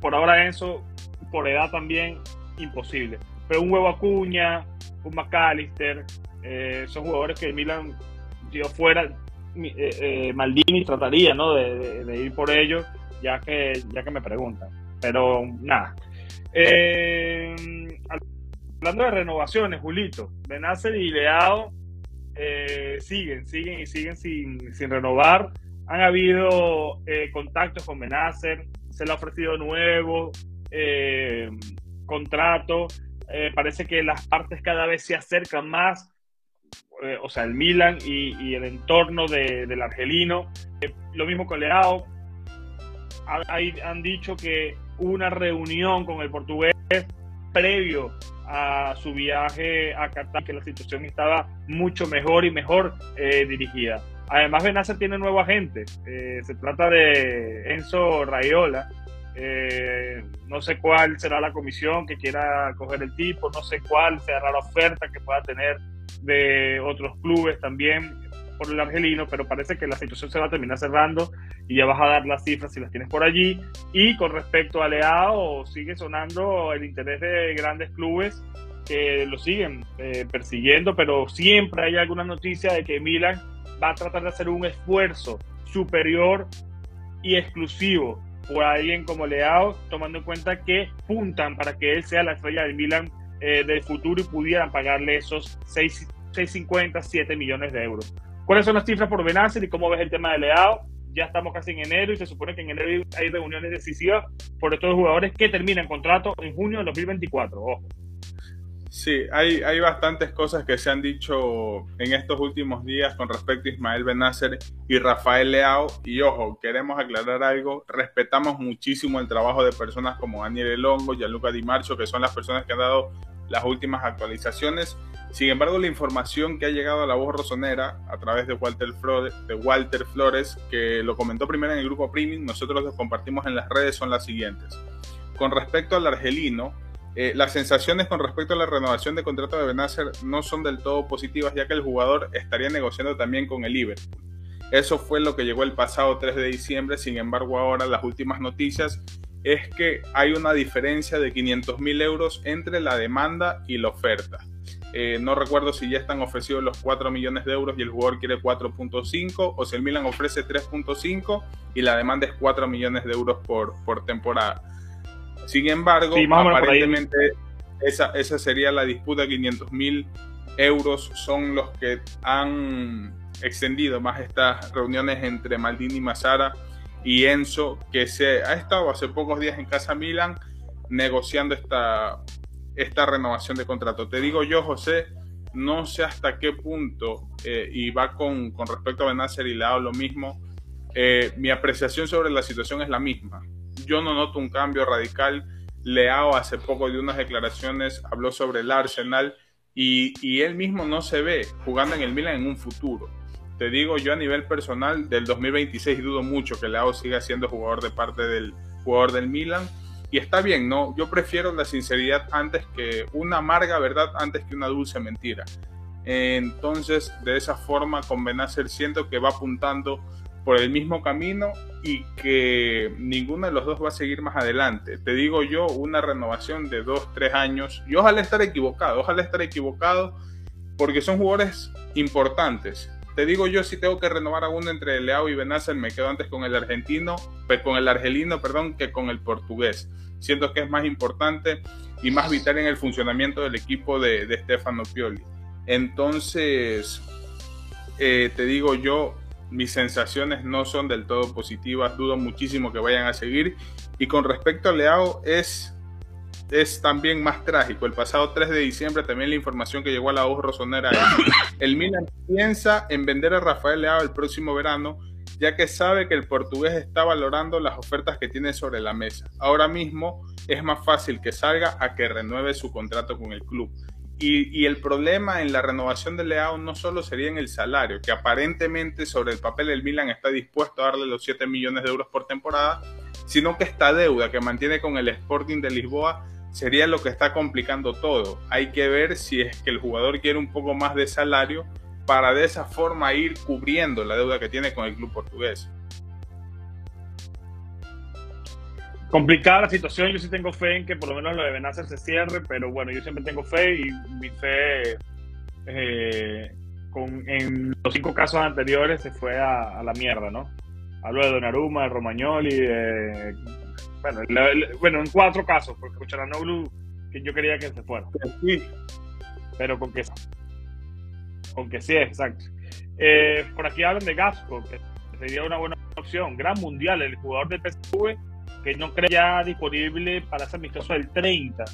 por ahora eso, por edad también, imposible. Pero un huevo Acuña, un McAllister, eh, son jugadores que el Milan, si fuera, eh, Maldini trataría ¿no? de, ir por ellos, ya que, ya que me preguntan. Pero nada. Hablando de renovaciones, Julito, Benacer y Leao eh, siguen, siguen y siguen sin, sin renovar. Han habido eh, contactos con Benacer, se le ha ofrecido nuevo eh, contrato. parece que las partes cada vez se acercan más, o sea, el Milan y, el entorno del argelino. lo mismo con Leao. han dicho que una reunión con el portugués previo a su viaje a Qatar, que la situación estaba mucho mejor y mejor eh, dirigida. Además, Benacer tiene nuevo agente. Eh, se trata de Enzo Rayola. Eh, no sé cuál será la comisión que quiera coger el tipo, no sé cuál será la oferta que pueda tener de otros clubes también por el argelino, pero parece que la situación se va a terminar cerrando y ya vas a dar las cifras si las tienes por allí. Y con respecto a Leao, sigue sonando el interés de grandes clubes que lo siguen eh, persiguiendo, pero siempre hay alguna noticia de que Milan va a tratar de hacer un esfuerzo superior y exclusivo por alguien como Leao, tomando en cuenta que puntan para que él sea la estrella del Milan eh, del futuro y pudieran pagarle esos 6,50, 7 millones de euros. ¿Cuáles son las cifras por Benacer y cómo ves el tema de Leao? Ya estamos casi en enero y se supone que en enero hay reuniones decisivas por estos jugadores que terminan contrato en junio de 2024. Ojo. Sí, hay, hay bastantes cosas que se han dicho en estos últimos días con respecto a Ismael Benacer y Rafael Leao. Y ojo, queremos aclarar algo. Respetamos muchísimo el trabajo de personas como Daniel Elongo, Gianluca Di Marcio, que son las personas que han dado las últimas actualizaciones. Sin embargo, la información que ha llegado a la voz rosonera a través de Walter, Flores, de Walter Flores, que lo comentó primero en el grupo Premium, nosotros lo compartimos en las redes, son las siguientes. Con respecto al argelino, eh, las sensaciones con respecto a la renovación de contrato de Benacer no son del todo positivas, ya que el jugador estaría negociando también con el Liverpool. Eso fue lo que llegó el pasado 3 de diciembre, sin embargo ahora las últimas noticias es que hay una diferencia de 500 mil euros entre la demanda y la oferta. Eh, no recuerdo si ya están ofrecidos los 4 millones de euros y el jugador quiere 4.5 o si el Milan ofrece 3.5 y la demanda es 4 millones de euros por, por temporada. Sin embargo, aparentemente esa, esa sería la disputa, 500 mil euros son los que han extendido más estas reuniones entre Maldini y Mazara y Enzo, que se ha estado hace pocos días en Casa Milan negociando esta, esta renovación de contrato. Te digo yo, José, no sé hasta qué punto, eh, y va con, con, respecto a Benacer y Leao lo mismo, eh, mi apreciación sobre la situación es la misma. Yo no noto un cambio radical. Leao hace poco de unas declaraciones habló sobre el Arsenal y, él mismo no se ve jugando en el Milan en un futuro. Te digo yo a nivel personal, del 2026 dudo mucho que Leao siga siendo jugador de parte del jugador del Milan. Y está bien, ¿no? Yo prefiero la sinceridad antes que una amarga verdad, antes que una dulce mentira. Entonces, de esa forma, con Benacer siento que va apuntando por el mismo camino y que ninguno de los dos va a seguir más adelante. Te digo yo, una renovación de dos, tres años, y ojalá estar equivocado, ojalá estar equivocado, porque son jugadores importantes. Te digo yo, si tengo que renovar a uno entre Leao y Benacer, me quedo antes con el argentino, con el argelino, perdón, que con el portugués. Siento que es más importante y más vital en el funcionamiento del equipo de, de Stefano Pioli. Entonces, eh, te digo yo, mis sensaciones no son del todo positivas, dudo muchísimo que vayan a seguir. Y con respecto a Leao, es, es también más trágico. El pasado 3 de diciembre también la información que llegó a la voz rosonera es, el Milan piensa en vender a Rafael Leao el próximo verano, ya que sabe que el portugués está valorando las ofertas que tiene sobre la mesa. Ahora mismo es más fácil que salga a que renueve su contrato con el club. Y, el problema en la renovación de Leao no solo sería en el salario, que aparentemente sobre el papel el Milan está dispuesto a darle los 7 millones de euros por temporada, sino que esta deuda que mantiene con el Sporting de Lisboa sería lo que está complicando todo. Hay que ver si es que el jugador quiere un poco más de salario para de esa forma ir cubriendo la deuda que tiene con el club portugués. Complicada la situación. Yo sí tengo fe en que por lo menos lo de Benacer se cierre, pero bueno, yo siempre tengo fe y mi fe eh, con, en los cinco casos anteriores se fue a, la mierda, ¿no? Hablo de Donnarumma, de Romagnoli, de, bueno, bueno, en cuatro casos, porque Cucharanoglu, que yo quería que se fuera. Sí. Pero con que con que sí, exacto. Eh, por aquí hablan de Gasco, que sería una buena opción. Gran mundial, el jugador del PSV que no cree ya disponible para ese amistoso del 30.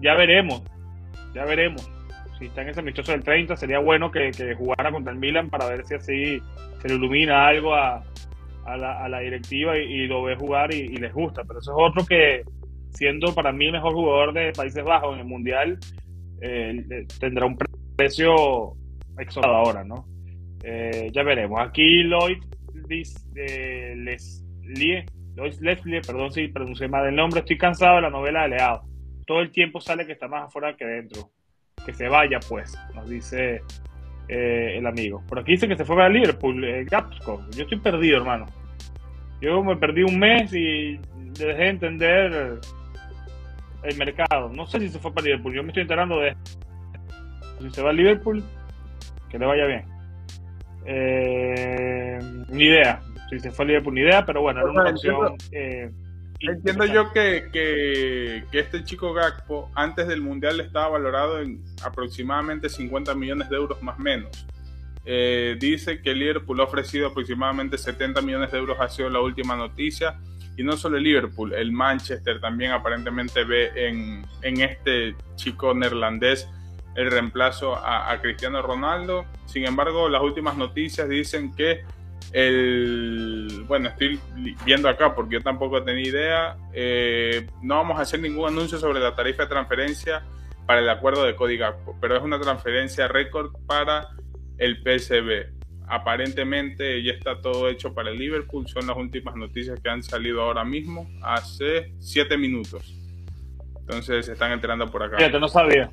Ya veremos, ya veremos. Si está en ese amistoso del 30, sería bueno que, jugara contra el Milan para ver si así se le ilumina algo a, la, directiva y, lo ve jugar y, les gusta. Pero eso es otro que, siendo para mí el mejor jugador de Países Bajos en el Mundial, eh, tendrá un precio exorbitante ahora, ¿no? Eh, ya veremos. Aquí Lloyd eh, les lie Lois Leslie, perdón si pronuncié mal el nombre, estoy cansado de la novela de Leao. Todo el tiempo sale que está más afuera que dentro. Que se vaya, pues, nos dice eh, el amigo. Por aquí dice que se fue a Liverpool, eh, Gapsco. Yo estoy perdido, hermano. Yo me perdí un mes y dejé de entender el mercado. No sé si se fue para Liverpool. Yo me estoy enterando de Si se va a Liverpool, que le vaya bien. Eh, ni idea si se fue a Liverpool ni idea, pero bueno, era una opción. Eh, entiendo yo que, que, este chico Gakpo antes del Mundial estaba valorado en aproximadamente 50 millones de euros más menos. Eh, dice que Liverpool ha ofrecido aproximadamente 70 millones de euros, ha sido la última noticia. Y no solo el Liverpool, el Manchester también aparentemente ve en, en este chico neerlandés el reemplazo a, a Cristiano Ronaldo. Sin embargo, las últimas noticias dicen que el, bueno, estoy viendo acá porque yo tampoco tenía idea. Eh, no vamos a hacer ningún anuncio sobre la tarifa de transferencia para el acuerdo de Cody pero es una transferencia récord para el PSB. Aparentemente ya está todo hecho para el Liverpool. Son las últimas noticias que han salido ahora mismo, hace siete minutos. Entonces se están enterando por acá. Fíjate, no sabía.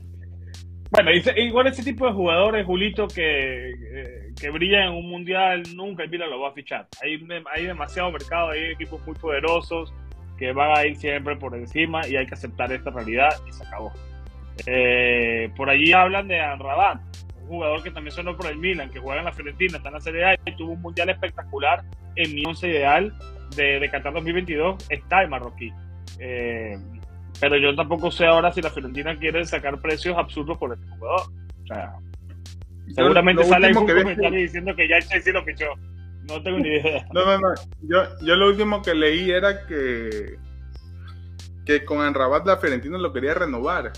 Bueno, igual ese tipo de jugadores, Julito, que, eh, que brillan en un mundial, nunca el Milan lo va a fichar. Hay, hay demasiado mercado, hay equipos muy poderosos que van a ir siempre por encima y hay que aceptar esta realidad y se acabó. Eh, por allí hablan de Anrabat, un jugador que también sonó por el Milan, que juega en la Fiorentina, está en la Serie A y tuvo un mundial espectacular en mi once ideal de, de Qatar 2022, está el marroquí. Eh, pero yo tampoco sé ahora si la Fiorentina quiere sacar precios absurdos por este jugador. O sea, seguramente sale algún comentario diciendo que ya el Chelsea lo fichó. No tengo ni idea. No, no, no. Yo, yo lo último que leí era que, que con Enrabat la Fiorentina lo quería renovar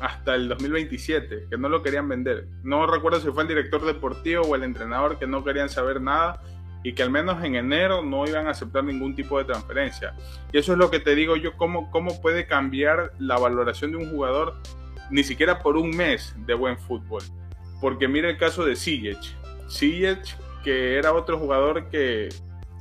hasta el 2027, que no lo querían vender. No recuerdo si fue el director deportivo o el entrenador que no querían saber nada y que al menos en enero no iban a aceptar ningún tipo de transferencia. Y eso es lo que te digo yo, cómo, cómo puede cambiar la valoración de un jugador ni siquiera por un mes de buen fútbol. Porque mira el caso de Ziyech. Ziyech, que era otro jugador que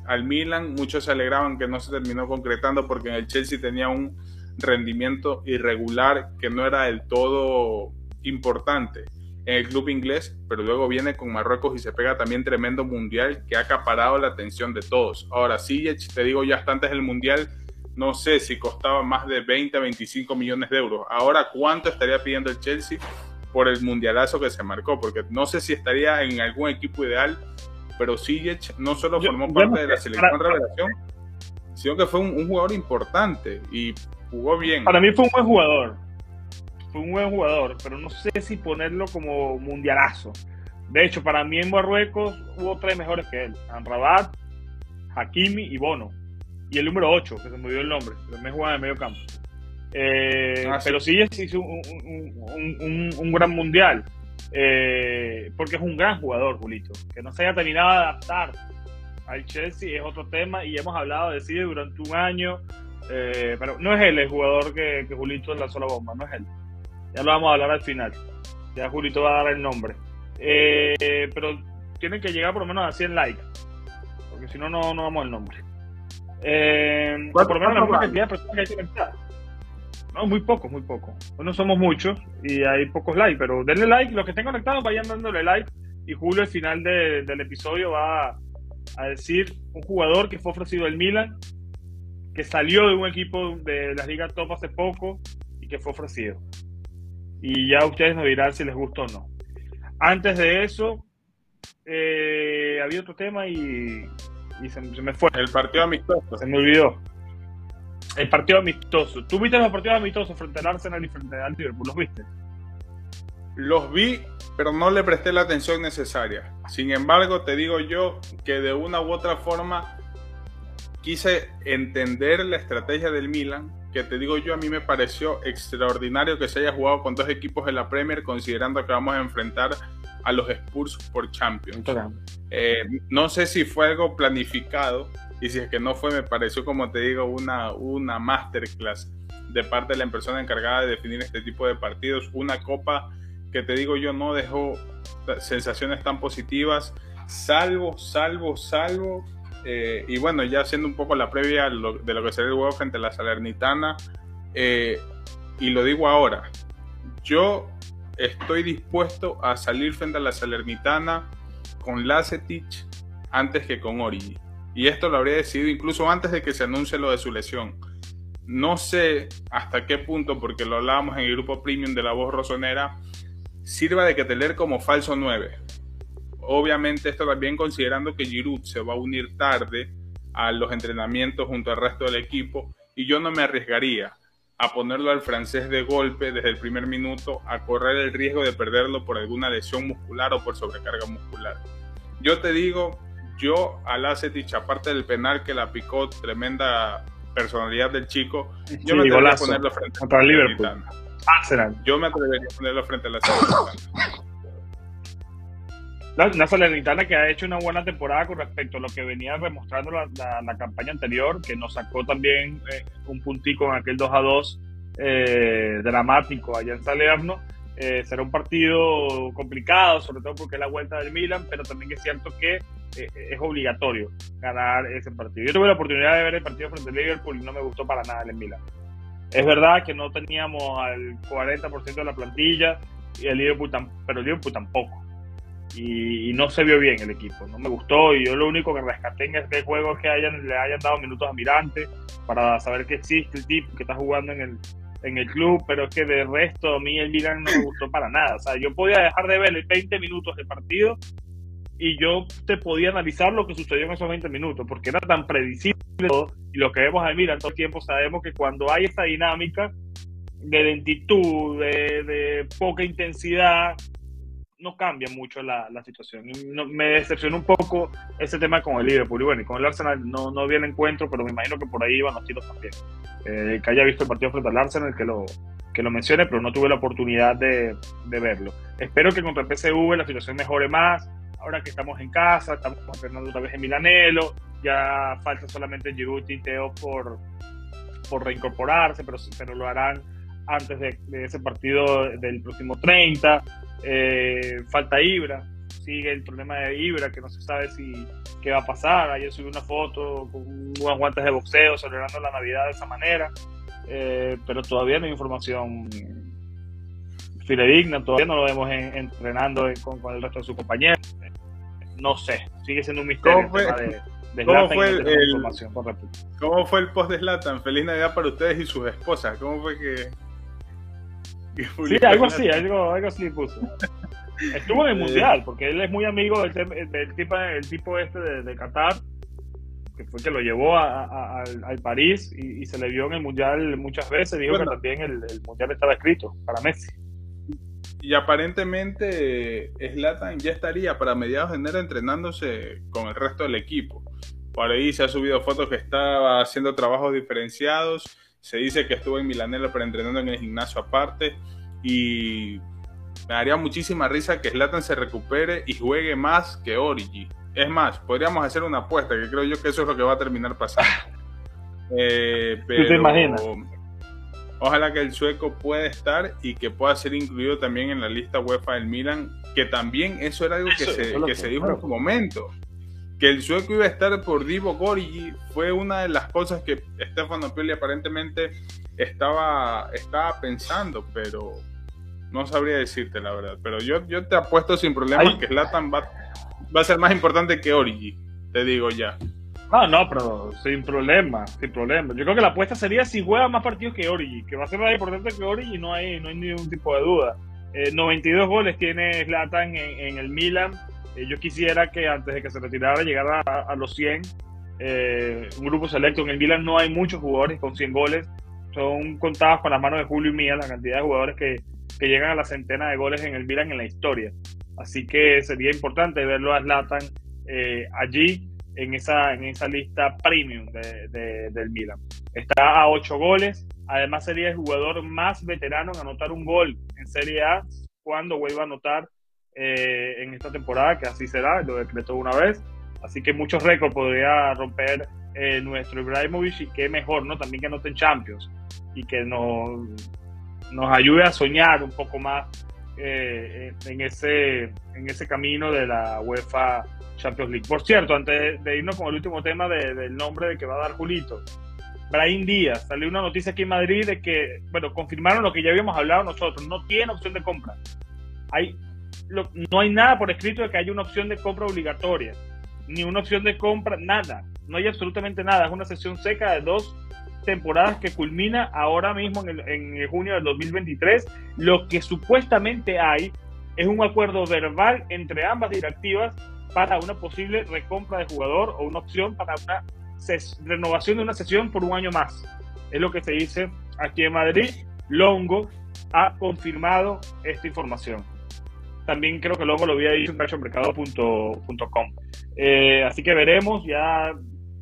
al Milan muchos se alegraban que no se terminó concretando porque en el Chelsea tenía un rendimiento irregular que no era del todo importante en el club inglés, pero luego viene con Marruecos y se pega también tremendo mundial que ha acaparado la atención de todos. Ahora, Ziyech, te digo ya hasta antes del mundial, no sé si costaba más de 20 a 25 millones de euros. Ahora, ¿cuánto estaría pidiendo el Chelsea por el mundialazo que se marcó? Porque no sé si estaría en algún equipo ideal, pero Ziyech no solo formó parte de la selección revelación, sino que fue un, jugador importante y jugó bien. Para mí fue un buen jugador. Fue un buen jugador, pero no sé si ponerlo como mundialazo. De hecho, para mí en Marruecos hubo tres mejores que él: Anrabat, Hakimi y Bono y el número 8, que se me dio el nombre, también jugaba en medio campo. Eh, ah, pero sí hizo un, un, gran mundial, eh, porque es un gran jugador, Julito. Que no se haya terminado de adaptar al Chelsea es otro tema y hemos hablado de sí durante un año, eh, pero no es él el jugador que, que Julito lanzó la bomba, no es él. Ya lo vamos a hablar al final. Ya Julito va a dar el nombre. pero tienen que llegar por lo menos a 100 likes, porque si no, no damos el nombre. Eh, por lo menos la cantidad de personas que hay que. No, muy poco, muy poco. No somos muchos y hay pocos likes, pero denle like. Los que estén conectados vayan dándole like. Y Julio al final del episodio va a, decir un jugador que fue ofrecido el Milan, que salió de un equipo de la Liga Top hace poco y que fue ofrecido. Y ya ustedes nos dirán si les gustó o no. Antes de eso, eh, había otro tema y y se, me fue. El partido amistoso. Se me olvidó. El partido amistoso. ¿Tú viste los partidos amistosos frente al Arsenal y frente al Liverpool? ¿Los viste? Los vi, pero no le presté la atención necesaria. Sin embargo, te digo yo que de una u otra forma quise entender la estrategia del Milan, que te digo yo, a mí me pareció extraordinario que se haya jugado con dos equipos en la Premier, considerando que vamos a enfrentar a los Spurs por Champions. Eh, no sé si fue algo planificado y si es que no fue, me pareció, como te digo, una, una masterclass de parte de la persona encargada de definir este tipo de partidos. Una copa que te digo yo no dejó sensaciones tan positivas, salvo, salvo, salvo. Eh, y bueno, ya haciendo un poco la previa de lo que será el juego frente a la Salernitana, eh, y lo digo ahora, yo estoy dispuesto a salir frente a la Salernitana con Lacetich antes que con Origi. Y esto lo habría decidido incluso antes de que se anuncie lo de su lesión. No sé hasta qué punto, porque lo hablábamos en el grupo premium de la voz rosonera, sirva de que tener como falso 9. Obviamente esto también considerando que Giroud se va a unir tarde a los entrenamientos junto al resto del equipo y yo no me arriesgaría a ponerlo al francés de golpe desde el primer minuto, a correr el riesgo de perderlo por alguna lesión muscular o por sobrecarga muscular. Yo te digo, yo al Acetich, aparte del penal que la picó, tremenda personalidad del chico, yo me atrevería a ponerlo frente a Liverpool. Yo me atrevería a ponerlo frente a la Salernitana. Una Salernitana que ha hecho una buena temporada con respecto a lo que venía demostrando la, la, campaña anterior, que nos sacó también eh, un puntico en aquel 2 a 2 eh, dramático allá en Salerno. Eh, será un partido complicado, sobre todo porque es la vuelta del Milan, pero también es cierto que es obligatorio ganar ese partido. Yo tuve la oportunidad de ver el partido frente al Liverpool y no me gustó para nada el Milan. Es verdad que no teníamos al 40% de la plantilla y el Liverpool, pero el Liverpool tampoco y, no se vio bien el equipo, no me gustó y yo lo único que rescaté en este juego es que hayan, le hayan dado minutos a Mirante para saber que existe el tipo que está jugando en el, en el club, pero es que de resto a mí el Milan no me gustó para nada, o sea, yo podía dejar de ver 20 minutos de partido y yo te podía analizar lo que sucedió en esos 20 minutos, porque era tan predecible todo, y lo que vemos a Milan todo el tiempo sabemos que cuando hay esta dinámica de lentitud, de, de poca intensidad, no cambia mucho la, la situación. me decepcionó un poco ese tema con el Liverpool. Y bueno, y con el Arsenal no, no el encuentro, pero me imagino que por ahí iban los tiros también. Eh, que haya visto el partido frente al Arsenal, que lo, que lo mencione, pero no tuve la oportunidad de, de verlo. Espero que contra el PSV la situación mejore más. Ahora que estamos en casa, estamos entrenando otra vez en Milanelo, ya falta solamente Giroud y Teo por, por reincorporarse, pero, pero lo harán antes de, ese partido del próximo 30. Eh, falta Ibra, sigue el problema de Ibra, que no se sabe si qué va a pasar. Ayer subí una foto con unos guantes de boxeo celebrando la Navidad de esa manera, eh, pero todavía no hay información fidedigna, todavía no lo vemos entrenando con, el resto de sus compañeros. No sé, sigue siendo un misterio. ¿Cómo fue, de, ¿cómo fue el, ¿Cómo fue el post de Slatan? Feliz Navidad para ustedes y sus esposas. ¿Cómo fue que.? sí, algo así, algo, algo así puso. Estuvo en el mundial, porque él es muy amigo del, del tipo, el tipo este de, Qatar, que fue que lo llevó a, al, París y, se le vio en el mundial muchas veces. Dijo que también el, el mundial estaba escrito para Messi y aparentemente Slatan ya estaría para mediados de enero entrenándose con el resto del equipo. Por ahí se ha subido fotos que estaba haciendo trabajos diferenciados. Se dice que estuvo en Milanela para entrenando en el gimnasio aparte. Y me daría muchísima risa que Slatan se recupere y juegue más que Origi. Es más, podríamos hacer una apuesta, que creo yo que eso es lo que va a terminar pasando. Eh, pero, ¿Te imaginas? Ojalá que el sueco pueda estar y que pueda ser incluido también en la lista UEFA del Milan, que también eso era algo que, se, que se dijo en su momento. Que el sueco iba a estar por Divo Gorigi fue una de las cosas que Stefano Pioli aparentemente estaba, estaba pensando, pero no sabría decirte la verdad. Pero yo, yo te apuesto sin problema que Zlatan va, va a ser más importante que Origi, te digo ya. No, no, pero sin problema, sin problema. Yo creo que la apuesta sería si juega más partidos que Origi, que va a ser más importante que Origi, no hay, no hay ningún tipo de duda. 92 eh, goles tiene Zlatan en, el Milan. Eh, yo quisiera que antes de que se retirara llegara a, los 100. Eh, un grupo selecto. En el Milan no hay muchos jugadores con 100 goles. Son contados con las manos de Julio y Mía la cantidad de jugadores que, que llegan a la centena de goles en el Milan en la historia. Así que sería importante verlo a Zlatan allí en esa, en esa lista premium de, del Milan. Está a 8 goles, además sería el jugador más veterano en anotar un gol en Serie A cuando vuelva a anotar eh, en esta temporada, que así será, lo decretó una vez. Así que muchos récords podría romper eh, nuestro Ibrahimovic y qué mejor, ¿no? También que anoten Champions y que nos, nos ayude a soñar un poco más eh, en, ese, en ese camino de la UEFA Champions League. Por cierto, antes de irnos con el último tema del nombre de que va a dar Julito, Brahim Díaz, salió una noticia aquí en Madrid de que, bueno, confirmaron lo que ya habíamos hablado nosotros, no tiene opción de compra. Hay, no hay nada por escrito de que haya una opción de compra obligatoria, ni una opción de compra, nada, no hay absolutamente nada, es una sesión seca de dos temporadas que culmina ahora mismo en, en junio del 2023. Lo que supuestamente hay es un acuerdo verbal entre ambas directivas para una posible recompra de jugador o una opción para una renovación de una sesión por un año más. Es lo que se dice aquí en Madrid. Longo ha confirmado esta información. También creo que Longo lo había dicho en mercado.com. Eh, así que veremos ya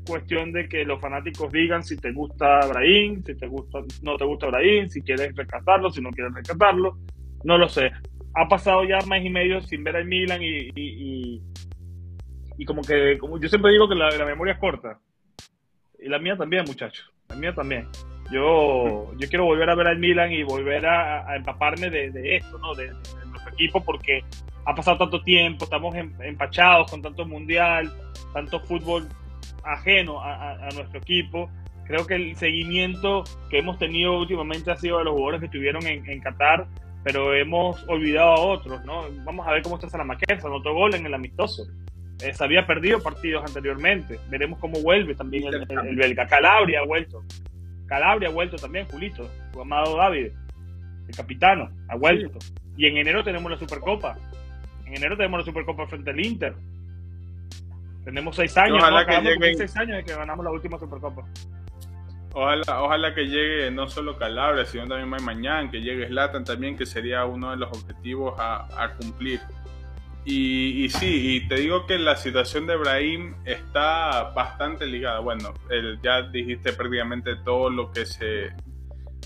cuestión de que los fanáticos digan si te gusta Brahim, si te gusta, no te gusta Brahim, si quieres rescatarlo, si no quieres rescatarlo, no lo sé. Ha pasado ya mes y medio sin ver al Milan y, y como que, como yo siempre digo que la, memoria es corta. Y la mía también, muchachos. La mía también. Yo, yo quiero volver a ver al Milan y volver a, empaparme de, esto, ¿no? De, nuestro equipo, porque ha pasado tanto tiempo, estamos em, empachados con tanto mundial, tanto fútbol ajeno a, nuestro equipo. Creo que el seguimiento que hemos tenido últimamente ha sido de los jugadores que estuvieron en, en Qatar, pero hemos olvidado a otros, ¿no? Vamos a ver cómo está Salamaquer, anotó gol en el amistoso. Eh, se había perdido partidos anteriormente. Veremos cómo vuelve también el, belga. Calabria ha vuelto. Calabria ha vuelto también, Julito, su amado David, el capitano, ha vuelto. Y en enero tenemos la Supercopa. En enero tenemos la Supercopa frente al Inter. Tenemos seis años, ojalá que llegue... seis años de que ganamos la última Supercopa. Ojalá, ojalá que llegue no solo Calabria, sino también mañana, que llegue Slatan también, que sería uno de los objetivos a, a cumplir. Y, sí, y te digo que la situación de Brahim está bastante ligada. Bueno, ya dijiste prácticamente todo lo que se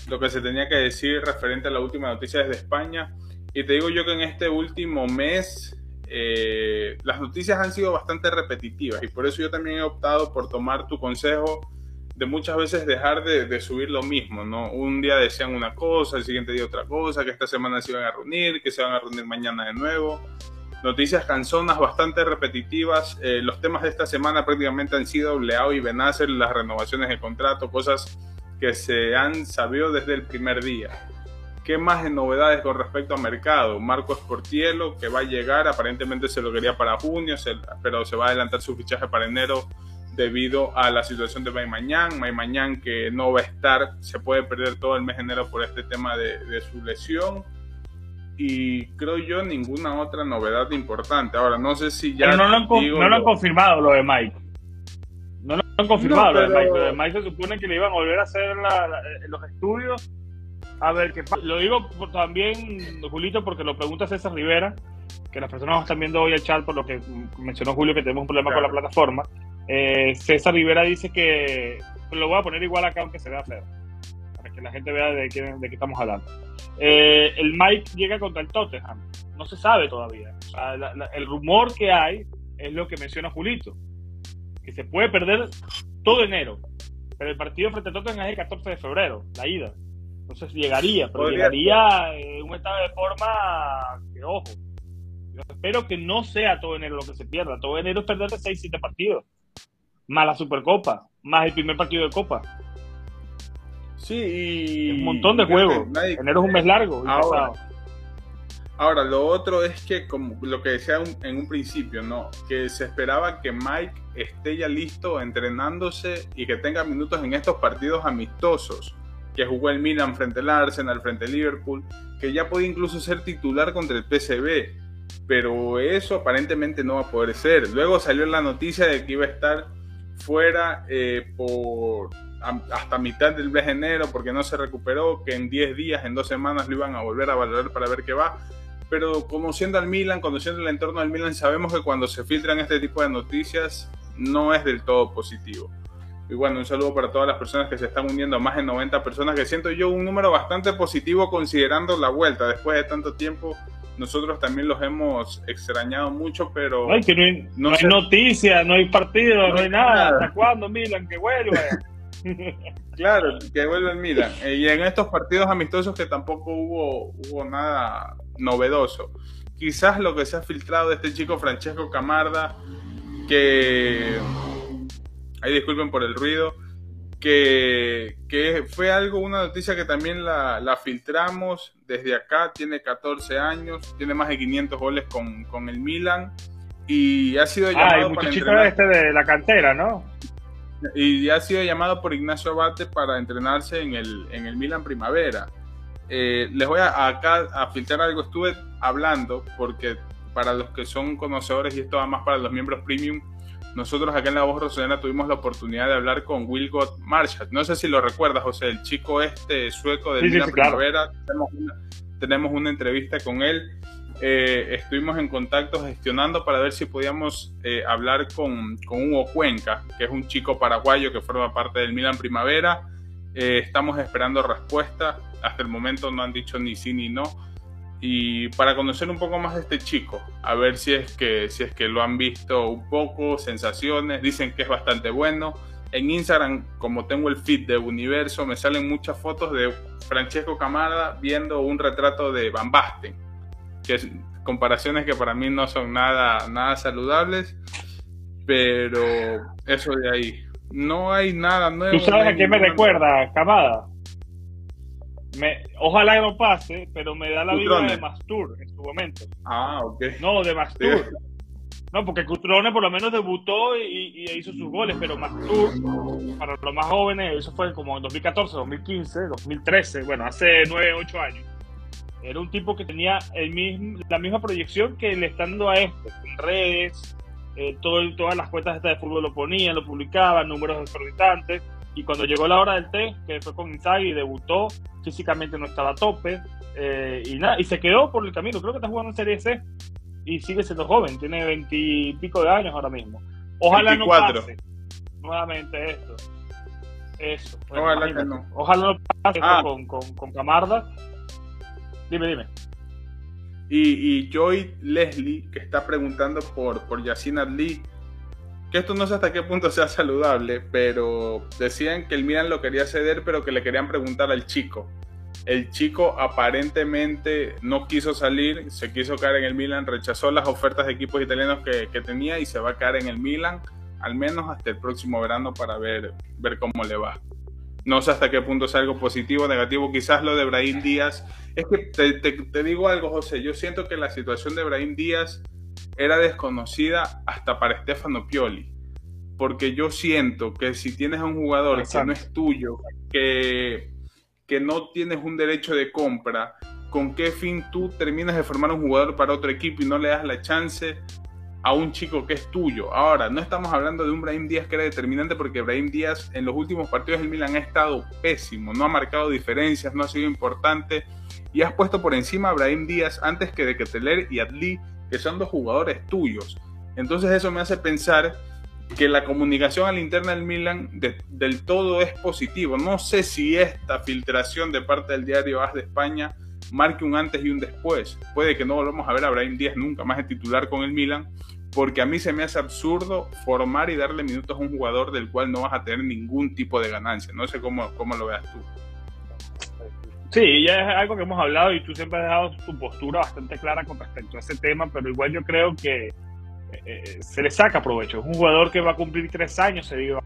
lo que se tenía que decir referente a la última noticia desde España. Y te digo yo que en este último mes eh, las noticias han sido bastante repetitivas y por eso yo también he optado por tomar tu consejo de muchas veces dejar de, subir lo mismo, ¿no? Un día decían una cosa, el siguiente día otra cosa, que esta semana se iban a reunir, que se van a reunir mañana de nuevo. Noticias canzonas bastante repetitivas. Eh, los temas de esta semana prácticamente han sido Leao y Benacer, las renovaciones de contrato, cosas que se han sabido desde el primer día. ¿Qué más de novedades con respecto al mercado? Marcos Portielo, que va a llegar, aparentemente se lo quería para junio, pero se va a adelantar su fichaje para enero debido a la situación de Maymañán. Maymañán que no va a estar, se puede perder todo el mes de enero por este tema de, su lesión. Y creo yo ninguna otra novedad importante. Ahora, no sé si ya... no lo han, no lo han confirmado lo de Mike. No lo han confirmado lo de Mike. Lo de Mike se supone que le iban a volver a hacer los estudios. A ver, qué lo digo también, Julito, porque lo pregunta César Rivera, que las personas están viendo hoy el chat por lo que mencionó Julio, que tenemos un problema con la plataforma. Eh, César Rivera dice que lo voy a poner igual acá aunque se vea feo, la gente vea de qué, de qué estamos hablando. Eh, el Mike llega contra el Tottenham, no se sabe todavía. el rumor que hay es lo que menciona Julito, que se puede perder todo enero, pero el partido frente a Tottenham es el 14 de febrero, la ida. Entonces llegaría, pero llegaría en un estado de forma que, ojo, yo espero que no sea todo enero lo que se pierda. Todo enero es perder 6-7 partidos más la Supercopa, más el primer partido de Copa. Sí, y... un montón de juegos. Enero es un mes largo. Ahora, ahora, lo otro es que, como lo que decía en un principio, ¿no? Que se esperaba que Mike esté ya listo entrenándose y que tenga minutos en estos partidos amistosos. Que jugó el Milan frente al Arsenal, frente al Liverpool, que ya puede incluso ser titular contra el PSV. Pero eso aparentemente no va a poder ser. Luego salió la noticia de que iba a estar fuera eh, por hasta mitad del mes de enero porque no se recuperó, que en 10 días, en dos semanas lo iban a volver a valorar para ver qué va. Pero conociendo al Milan, conociendo el entorno del Milan, sabemos que cuando se filtran este tipo de noticias no es del todo positivo. Y bueno, un saludo para todas las personas que se están uniendo, más de 90 personas, que siento yo un número bastante positivo considerando la vuelta después de tanto tiempo nosotros también los hemos extrañado mucho, pero... no, hay, noticias, no hay partido, no, hay nada. ¿Hasta cuándo Milan que vuelva? claro, que vuelva el Milan. Eh, y en estos partidos amistosos que tampoco hubo, hubo nada novedoso. Quizás lo que se ha filtrado de este chico Francesco Camarda, que... Ahí disculpen por el ruido que, fue algo, una noticia que también la, filtramos desde acá, tiene 14 años, tiene más de 500 goles con, el Milan y ha sido llamado ah, para entrenar. este de la cantera, ¿no? Y ha sido llamado por Ignacio Abate para entrenarse en el, en el Milan Primavera. Eh, les voy a, acá a filtrar algo, estuve hablando porque para los que son conocedores y esto va más para los miembros premium, nosotros acá en La Voz Rosonera tuvimos la oportunidad de hablar con Wilgot Marshall. No sé si lo recuerdas, José, el chico este sueco de la Primavera. Tenemos, una, entrevista con él. Eh, estuvimos en contacto gestionando para ver si podíamos eh, hablar con, con, Hugo Cuenca, que es un chico paraguayo que forma parte del Milan Primavera. Eh, estamos esperando respuesta. Hasta el momento no han dicho ni sí ni no y para conocer un poco más de este chico, a ver si es que si es que lo han visto un poco, sensaciones, dicen que es bastante bueno. En Instagram, como tengo el feed de Universo, me salen muchas fotos de Francesco Camada viendo un retrato de Van Basten, que es comparaciones que para mí no son nada nada saludables, pero eso de ahí. No hay nada nuevo. ¿Tú sabes a qué me recuerda, Camada? Me, ojalá no pase, pero me da la vida de Mastur en su momento. Ah, ok. No, de Mastur. No, porque Cutrone por lo menos debutó y, hizo sus goles, pero Mastur, para los más jóvenes, eso fue como en 2014, 2015, 2013, bueno, hace 9, 8 años. Era un tipo que tenía el mismo, la misma proyección que le está dando a este, en redes, eh, todo, todas las cuentas de fútbol lo ponían, lo publicaban, números exorbitantes y cuando llegó la hora del test, que fue con Inzaghi, debutó, físicamente no estaba a tope, eh, y nada, y se quedó por el camino. Creo que está jugando en Serie C y sigue siendo joven, tiene veintipico de años ahora mismo. Ojalá no pase nuevamente esto. Eso. Ojalá que no. Ojalá no pase ah. con, con, Camarda. Dime, dime. Y, y Joy Leslie, que está preguntando por, por Yacine Adli, que esto no sé hasta qué punto sea saludable, pero decían que el Milan lo quería ceder, pero que le querían preguntar al chico. El chico aparentemente no quiso salir, se quiso caer en el Milan, rechazó las ofertas de equipos italianos que, tenía y se va a caer en el Milan, al menos hasta el próximo verano para ver, ver cómo le va. No sé hasta qué punto es algo positivo o negativo. Quizás lo de Brahim Díaz. Es que te, te, digo algo, José. Yo siento que la situación de Brahim Díaz era desconocida hasta para Stefano Pioli. Porque yo siento que si tienes a un jugador que no es tuyo, que, que no tienes un derecho de compra, ¿con qué fin tú terminas de formar un jugador para otro equipo y no le das la chance a un chico que es tuyo? Ahora, no estamos hablando de un Brahim Díaz que era determinante porque Brahim Díaz en los últimos partidos del Milan ha estado pésimo, no ha marcado diferencias, no ha sido importante y has puesto por encima a Brahim Díaz antes que de Keteler y Adli que son dos jugadores tuyos. Entonces eso me hace pensar que la comunicación a la interna del Milan del todo es positivo. No sé si esta filtración de parte del diario AS de España marque un antes y un después. Puede que no volvamos a ver a Brahim Díaz nunca más de titular con el Milan, porque a mí se me hace absurdo formar y darle minutos a un jugador del cual no vas a tener ningún tipo de ganancia. No sé cómo, cómo lo veas tú. Sí, ya es algo que hemos hablado y tú siempre has dado tu postura bastante clara con respecto a ese tema, pero igual yo creo que eh, eh, se le saca provecho. Es un jugador que va a cumplir tres años, se digo.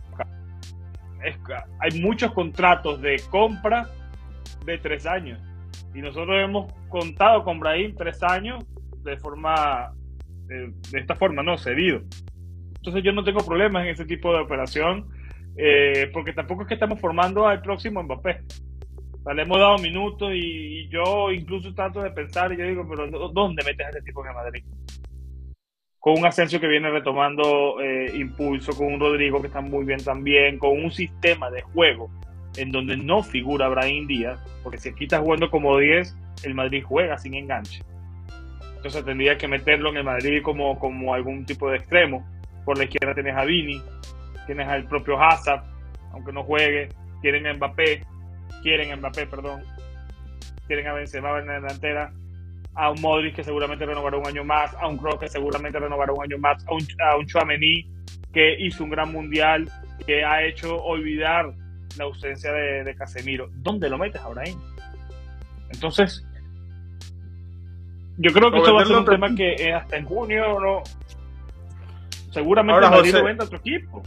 hay muchos contratos de compra de tres años y nosotros hemos contado con Brahim tres años de forma, de, esta forma, no, cedido. Entonces yo no tengo problemas en ese tipo de operación eh, porque tampoco es que estamos formando al próximo Mbappé le hemos dado minutos y, yo incluso trato de pensar y yo digo, pero ¿dónde metes a este tipo en Madrid? Con un ascenso que viene retomando eh, impulso, con un Rodrigo que está muy bien también, con un sistema de juego en donde no figura Brahim Díaz, porque si aquí está jugando como 10, el Madrid juega sin enganche. Entonces tendría que meterlo en el Madrid como, como algún tipo de extremo. Por la izquierda tienes a Vini, tienes al propio Hazard, aunque no juegue, tienen a Mbappé, quieren a Mbappé, perdón, quieren a Benzema en la delantera, a un Modric que seguramente renovará un año más, a un Kroos que seguramente renovará un año más, a un, a un Chouameni que hizo un gran mundial, que ha hecho olvidar la ausencia de, Casemiro. ¿Dónde lo metes ahora ahí? Entonces, yo creo que esto va a ser un tema que hasta en junio no, seguramente ahora, Madrid venda a otro equipo.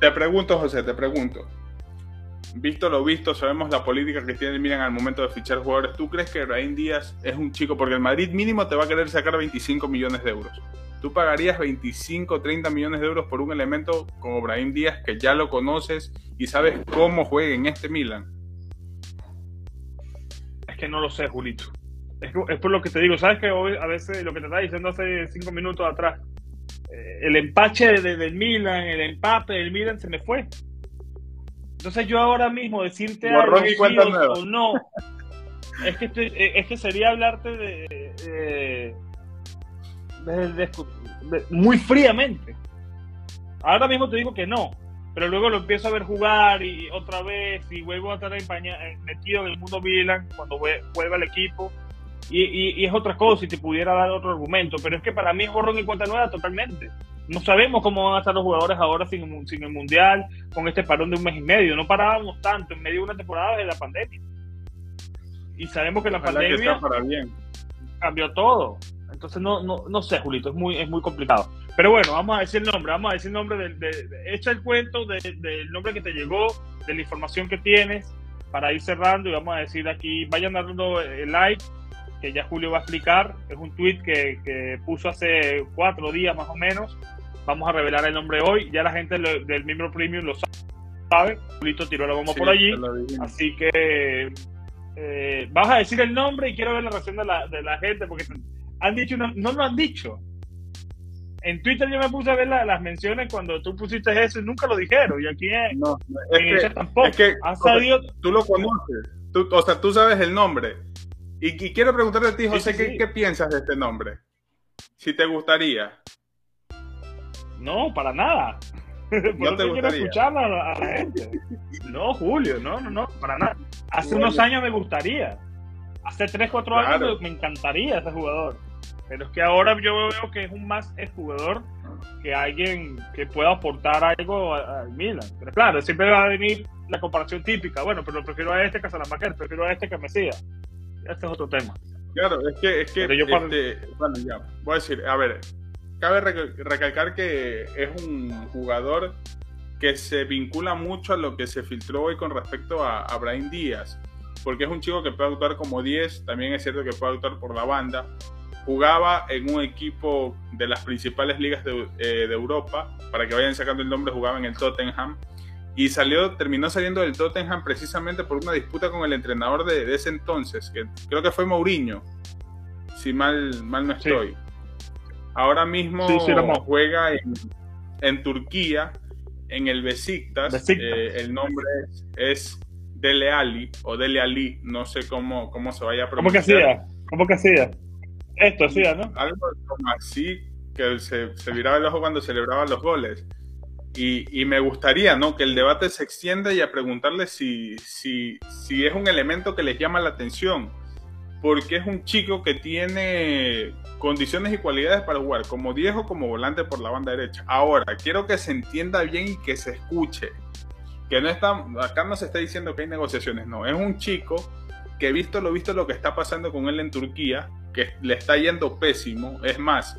Te pregunto, José, te pregunto visto lo visto, sabemos la política que tiene Milan al momento de fichar jugadores. ¿Tú crees que Raín Díaz es un chico? Porque el Madrid mínimo te va a querer sacar 25 millones de euros. ¿Tú pagarías 25, 30 millones de euros por un elemento como Brahim Díaz que ya lo conoces y sabes cómo juega en este Milan? Es que no lo sé, Julito. Es, por lo que te digo. ¿Sabes que hoy, a veces lo que te estaba diciendo hace cinco minutos atrás? Eh, el empache del Milan, el empape del Milan se me fue. Entonces yo ahora mismo decirte algo sí o, no, es que, es que sería hablarte de, muy fríamente. Ahora mismo te digo que no, pero luego lo empiezo a ver jugar y otra vez y vuelvo a estar eh, metido en el mundo Milan cuando vuelva al equipo y, y, es otra cosa y te pudiera dar otro argumento, pero es que para mí es borrón y cuenta nueva totalmente. No sabemos cómo van a estar los jugadores ahora sin, sin el Mundial, con este parón de un mes y medio. No parábamos tanto en medio de una temporada de la pandemia. Y sabemos que la pandemia cambió todo. Entonces no, no, no sé, Julito, es muy, es muy complicado. Pero bueno, vamos a decir el nombre, vamos a decir el nombre del, de, echa el cuento del nombre que te llegó, de la información que tienes, para ir cerrando y vamos a decir aquí, vayan dando el like, que ya Julio va a explicar. Es un tweet que, que puso hace cuatro días más o menos, Vamos a revelar el nombre hoy. Ya la gente del miembro premium lo sabe. Julito tiró la bomba por allí. Así que eh, vamos a decir el nombre y quiero ver la reacción de la, gente porque han dicho, no, no, lo han dicho. En Twitter yo me puse a ver las menciones cuando tú pusiste eso y nunca lo dijeron. Y aquí en, no, es que, tampoco. Es que, Tú lo conoces. o sea, tú sabes el nombre. Y, quiero preguntarte a ti, José, ¿qué, ¿qué piensas de este nombre? Si te gustaría. No, para nada. Por te quiero escuchar a la, gente. No, Julio, no, no, no, para nada. Hace unos años me gustaría. Hace 3, 4 años me encantaría ese jugador. Pero es que ahora yo veo que es un más jugador que alguien que pueda aportar algo al Milan. Pero claro, siempre va a venir la comparación típica. Bueno, pero prefiero a este que a Salamaker, prefiero a este que a Mesías. Este es otro tema. Claro, es que, es que este, bueno, ya, voy a decir, a ver, cabe recalcar que es un jugador que se vincula mucho a lo que se filtró hoy con respecto a, a Brian Díaz, porque es un chico que puede actuar como 10, también es cierto que puede actuar por la banda, jugaba en un equipo de las principales ligas de, eh, de, Europa, para que vayan sacando el nombre, jugaba en el Tottenham y salió, terminó saliendo del Tottenham precisamente por una disputa con el entrenador de, ese entonces, que creo que fue Mourinho, si mal, mal no estoy. Ahora mismo juega en, en, Turquía, en el Besiktas, eh, el nombre es, Dele Ali o Dele Ali, no sé cómo, cómo se vaya a pronunciar. ¿Cómo que hacía? ¿Cómo que hacía? Esto hacía, ¿no? Algo como así, que se, se viraba el ojo cuando celebraba los goles. Y, y, me gustaría ¿no? que el debate se extienda y a preguntarle si, si, si es un elemento que les llama la atención. Porque es un chico que tiene condiciones y cualidades para jugar como 10 o como volante por la banda derecha. Ahora, quiero que se entienda bien y que se escuche. Que no está, acá no se está diciendo que hay negociaciones, no. Es un chico que visto lo visto lo que está pasando con él en Turquía, que le está yendo pésimo. Es más,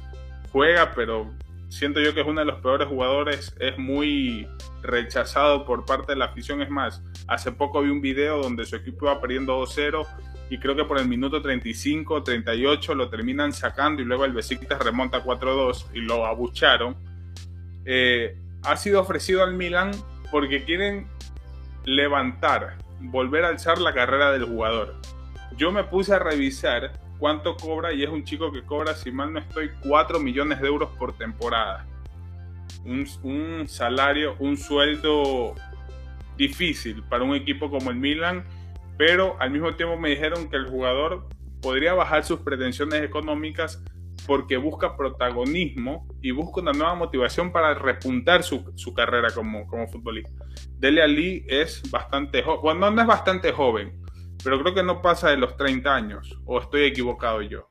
juega, pero siento yo que es uno de los peores jugadores. Es muy rechazado por parte de la afición. Es más, hace poco vi un video donde su equipo iba perdiendo 2-0 y creo que por el minuto 35, 38 lo terminan sacando y luego el Besiktas remonta 4-2 y lo abucharon. Eh, ha sido ofrecido al Milan porque quieren levantar, volver a alzar la carrera del jugador. Yo me puse a revisar cuánto cobra y es un chico que cobra, si mal no estoy, 4 millones de euros por temporada. Un, salario, un sueldo difícil para un equipo como el Milan, pero al mismo tiempo me dijeron que el jugador podría bajar sus pretensiones económicas porque busca protagonismo y busca una nueva motivación para repuntar su, carrera como, como futbolista. Dele Ali es bastante joven, bueno, no es bastante joven, pero creo que no pasa de los 30 años, o estoy equivocado yo.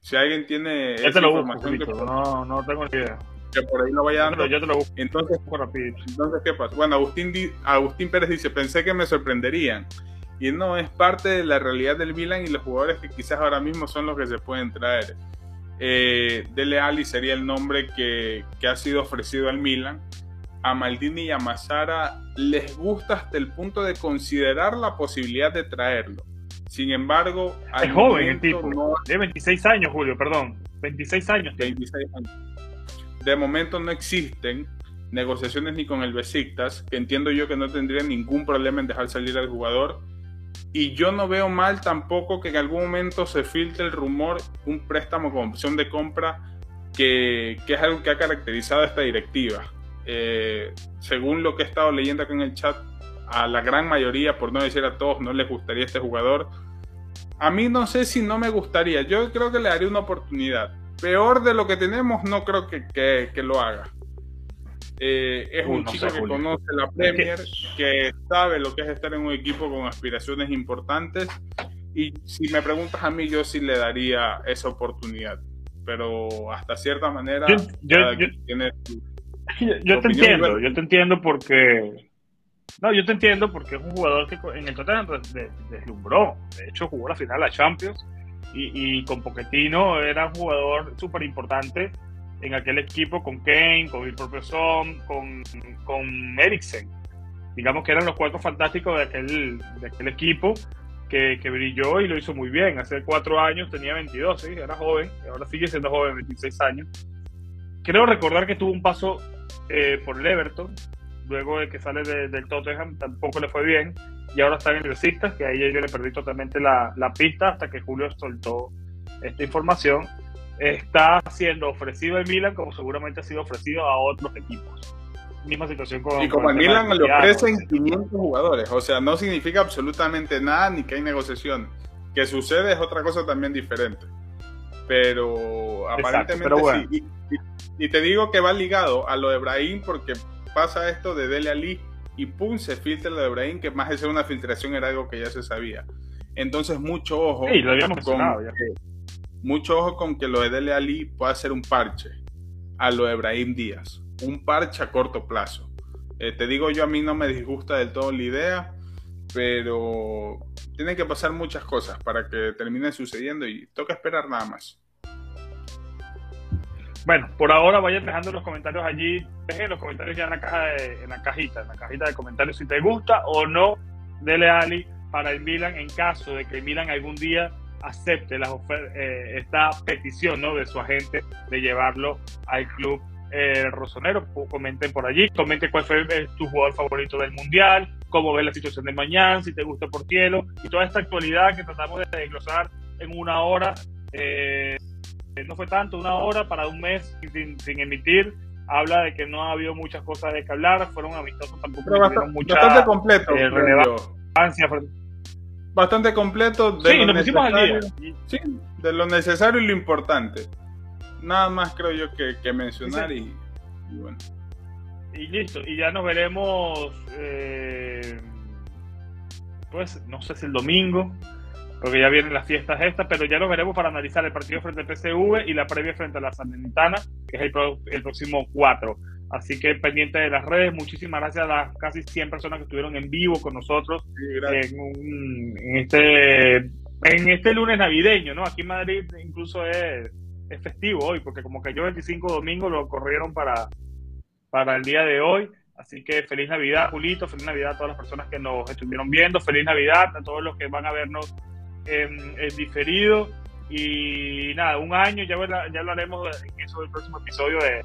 Si alguien tiene esa información que no, no tengo ni idea. Que por ahí lo vaya dando. Yo te lo busco. Entonces, entonces, ¿qué pasa? Bueno, Agustín, Agustín Pérez dice, pensé que me sorprenderían. Y no, es parte de la realidad del Milan y los jugadores que quizás ahora mismo son los que se pueden traer. Eh, Dele Ali sería el nombre que, que ha sido ofrecido al Milan a Maldini y a Massara les gusta hasta el punto de considerar la posibilidad de traerlo. Sin embargo, es joven el tipo. No... De 26 años, Julio, perdón. 26 años. 26 años. De momento no existen negociaciones ni con el Besiktas, que entiendo yo que no tendría ningún problema en dejar salir al jugador. Y yo no veo mal tampoco que en algún momento se filtre el rumor, un préstamo con opción de compra, que, que es algo que ha caracterizado a esta directiva. Eh, según lo que he estado leyendo acá en el chat, a la gran mayoría, por no decir a todos, no les gustaría este jugador. A mí no sé si no me gustaría. Yo creo que le daría una oportunidad. Peor de lo que tenemos, no creo que, que, lo haga. Eh, es un chico que conoce la Premier, que sabe lo que es estar en un equipo con aspiraciones importantes. Y si me preguntas a mí, yo sí le daría esa oportunidad. Pero hasta cierta manera, tiene yo, te entiendo, yo te entiendo porque. No, yo te entiendo porque es un jugador que en el Tottenham deslumbró. De hecho, jugó la final la Champions y, con Pochettino era un jugador súper importante en aquel equipo con Kane, con el propio Son, con, con Eriksen. Digamos que eran los cuatro fantásticos de aquel, de aquel equipo que, que, brilló y lo hizo muy bien. Hace cuatro años tenía 22, ¿sí? era joven, y ahora sigue siendo joven, 26 años. Creo recordar que tuvo un paso eh, por el Everton, luego de que sale del Tottenham tampoco le fue bien, y ahora está en el Besiktas, que ahí yo le perdí totalmente la, la pista hasta que Julio soltó esta información. Está siendo ofrecido en Milan como seguramente ha sido ofrecido a otros equipos. Misma situación con. Y como el Milan le ofrecen 500 jugadores, o sea, no significa absolutamente nada ni que hay negociación. Que sucede es otra cosa también diferente. Pero aparentemente sí. Y te digo que va ligado a lo de Brahim porque pasa esto de Dele Ali y pum, se filtra lo de Brahim, que más de ser una filtración era algo que ya se sabía. Entonces, mucho ojo. Sí, lo habíamos con, mucho ojo con que lo de Dele Ali pueda ser un parche a lo de Brahim Díaz, un parche a corto plazo. Eh, te digo yo, a mí no me disgusta del todo la idea, pero tienen que pasar muchas cosas para que termine sucediendo y toca esperar nada más. Bueno, por ahora vayan dejando los comentarios allí, dejen los comentarios ya en la caja en la cajita, en la cajita de comentarios si te gusta o no Dele Ali para el Milan en caso de que el Milan algún día acepte la eh, esta petición ¿no? de su agente de llevarlo al club eh, rosonero. Comenten por allí, comenten cuál fue eh, tu jugador favorito del Mundial, cómo ves la situación de mañana, si te gusta Portielo y toda esta actualidad que tratamos de desglosar en una hora. Eh, no fue tanto, una hora para un mes sin, emitir. Habla de que no ha habido muchas cosas de que hablar, fueron amistosos tampoco. bastante, mucha, bastante completo. relevancia bastante completo de lo necesario. Sí, de lo necesario y lo importante. Nada más creo yo que, mencionar y, bueno. Y listo, y ya nos veremos, eh, pues no sé si el domingo, porque ya vienen las fiestas estas, pero ya nos veremos para analizar el partido frente al PSV y la previa frente a la Sanitana, que es el, el próximo 4. Así que pendiente de las redes, muchísimas gracias a las casi 100 personas que estuvieron en vivo con nosotros en, este, en este lunes navideño, ¿no? Aquí en Madrid incluso es, festivo hoy, porque como cayó 25 domingo, lo corrieron para, para el día de hoy. Así que feliz Navidad, Julito, feliz Navidad a todas las personas que nos estuvieron viendo, feliz Navidad a todos los que van a vernos en, diferido. Y nada, un año, ya, ya lo haremos en eso del próximo episodio de,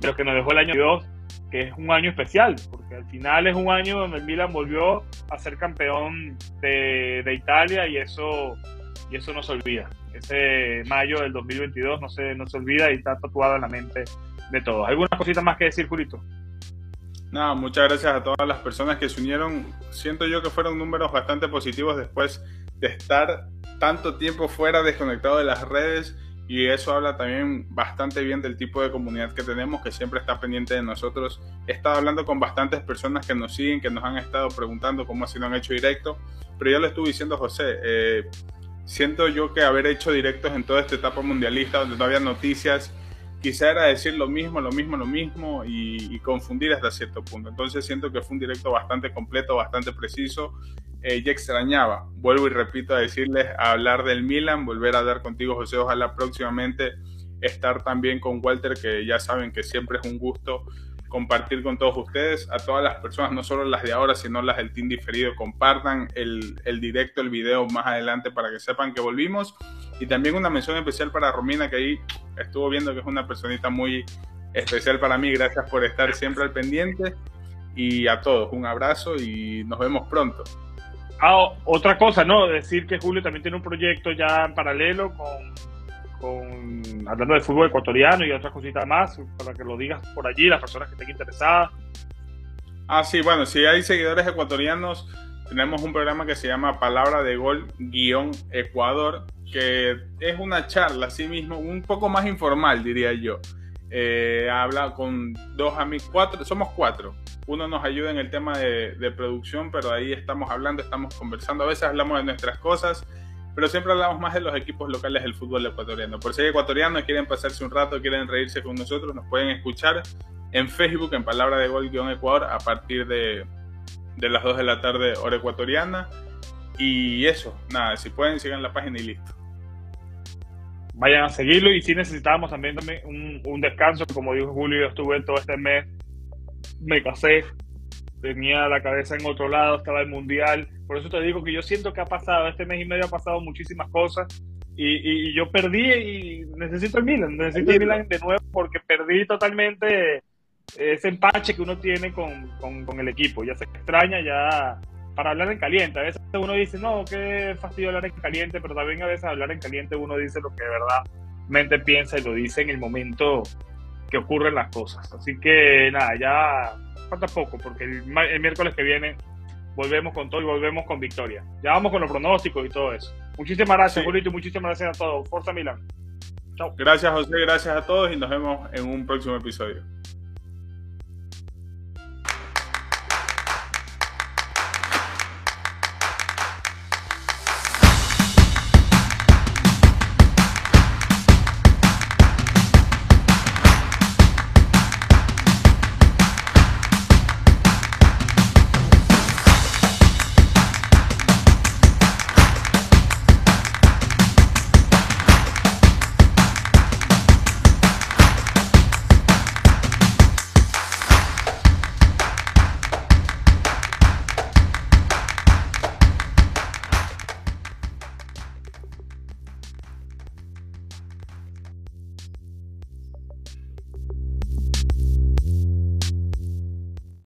de lo que nos dejó el año 2, que es un año especial, porque al final es un año donde el Milan volvió a ser campeón de, Italia y eso, y eso no se olvida. Ese mayo del 2022 no se, no se olvida y está tatuado en la mente de todos. ¿Alguna cosita más que decir, Julito? No, muchas gracias a todas las personas que se unieron. Siento yo que fueron números bastante positivos después de estar tanto tiempo fuera, desconectado de las redes y eso habla también bastante bien del tipo de comunidad que tenemos, que siempre está pendiente de nosotros. He estado hablando con bastantes personas que nos siguen, que nos han estado preguntando cómo así lo han hecho directo, pero yo le estuve diciendo José, eh, siento yo que haber hecho directos en toda esta etapa mundialista donde no había noticias, quizá era decir lo mismo, lo mismo, lo mismo y, confundir hasta cierto punto. Entonces siento que fue un directo bastante completo, bastante preciso eh, ya extrañaba. Vuelvo y repito a decirles, a hablar del Milan, volver a hablar contigo, José. Ojalá próximamente estar también con Walter, que ya saben que siempre es un gusto compartir con todos ustedes, a todas las personas, no solo las de ahora, sino las del team diferido, compartan el, el, directo, el video más adelante para que sepan que volvimos. Y también una mención especial para Romina, que ahí estuvo viendo que es una personita muy especial para mí. Gracias por estar siempre al pendiente. Y a todos, un abrazo y nos vemos pronto. Ah, otra cosa, ¿no? Decir que Julio también tiene un proyecto ya en paralelo con, con hablando de fútbol ecuatoriano y otras cositas más, para que lo digas por allí, las personas que estén interesadas. Ah, sí, bueno, si hay seguidores ecuatorianos, tenemos un programa que se llama Palabra de Gol guion Ecuador, que es una charla, así mismo, un poco más informal, diría yo. Eh, habla con dos amigos, cuatro, somos cuatro uno nos ayuda en el tema de, producción, pero ahí estamos hablando, estamos conversando, a veces hablamos de nuestras cosas, pero siempre hablamos más de los equipos locales del fútbol ecuatoriano. Por si hay ecuatorianos, quieren pasarse un rato, quieren reírse con nosotros, nos pueden escuchar en Facebook, en Palabra de Gol-Ecuador, a partir de, de las 2 de la tarde, hora ecuatoriana. Y eso, nada, si pueden, sigan la página y listo vayan a seguirlo y si necesitábamos también, un, descanso, como dijo Julio, yo estuve todo este mes me casé, tenía la cabeza en otro lado, estaba el mundial. Por eso te digo que yo siento que ha pasado, este mes y medio ha pasado muchísimas cosas y, yo perdí y necesito el Milan, necesito el Milan de nuevo porque perdí totalmente ese empache que uno tiene con, con, el equipo. Ya se extraña, ya para hablar en caliente. A veces uno dice, no, qué fastidio hablar en caliente, pero también a veces hablar en caliente uno dice lo que de verdad mente piensa y lo dice en el momento que ocurren las cosas. Así que nada, ya falta poco, porque el, miércoles que viene volvemos con todo y volvemos con victoria. Ya vamos con los pronósticos y todo eso. Muchísimas gracias, sí. y muchísimas gracias a todos. Forza Milan. Chao. Gracias, José, gracias a todos y nos vemos en un próximo episodio.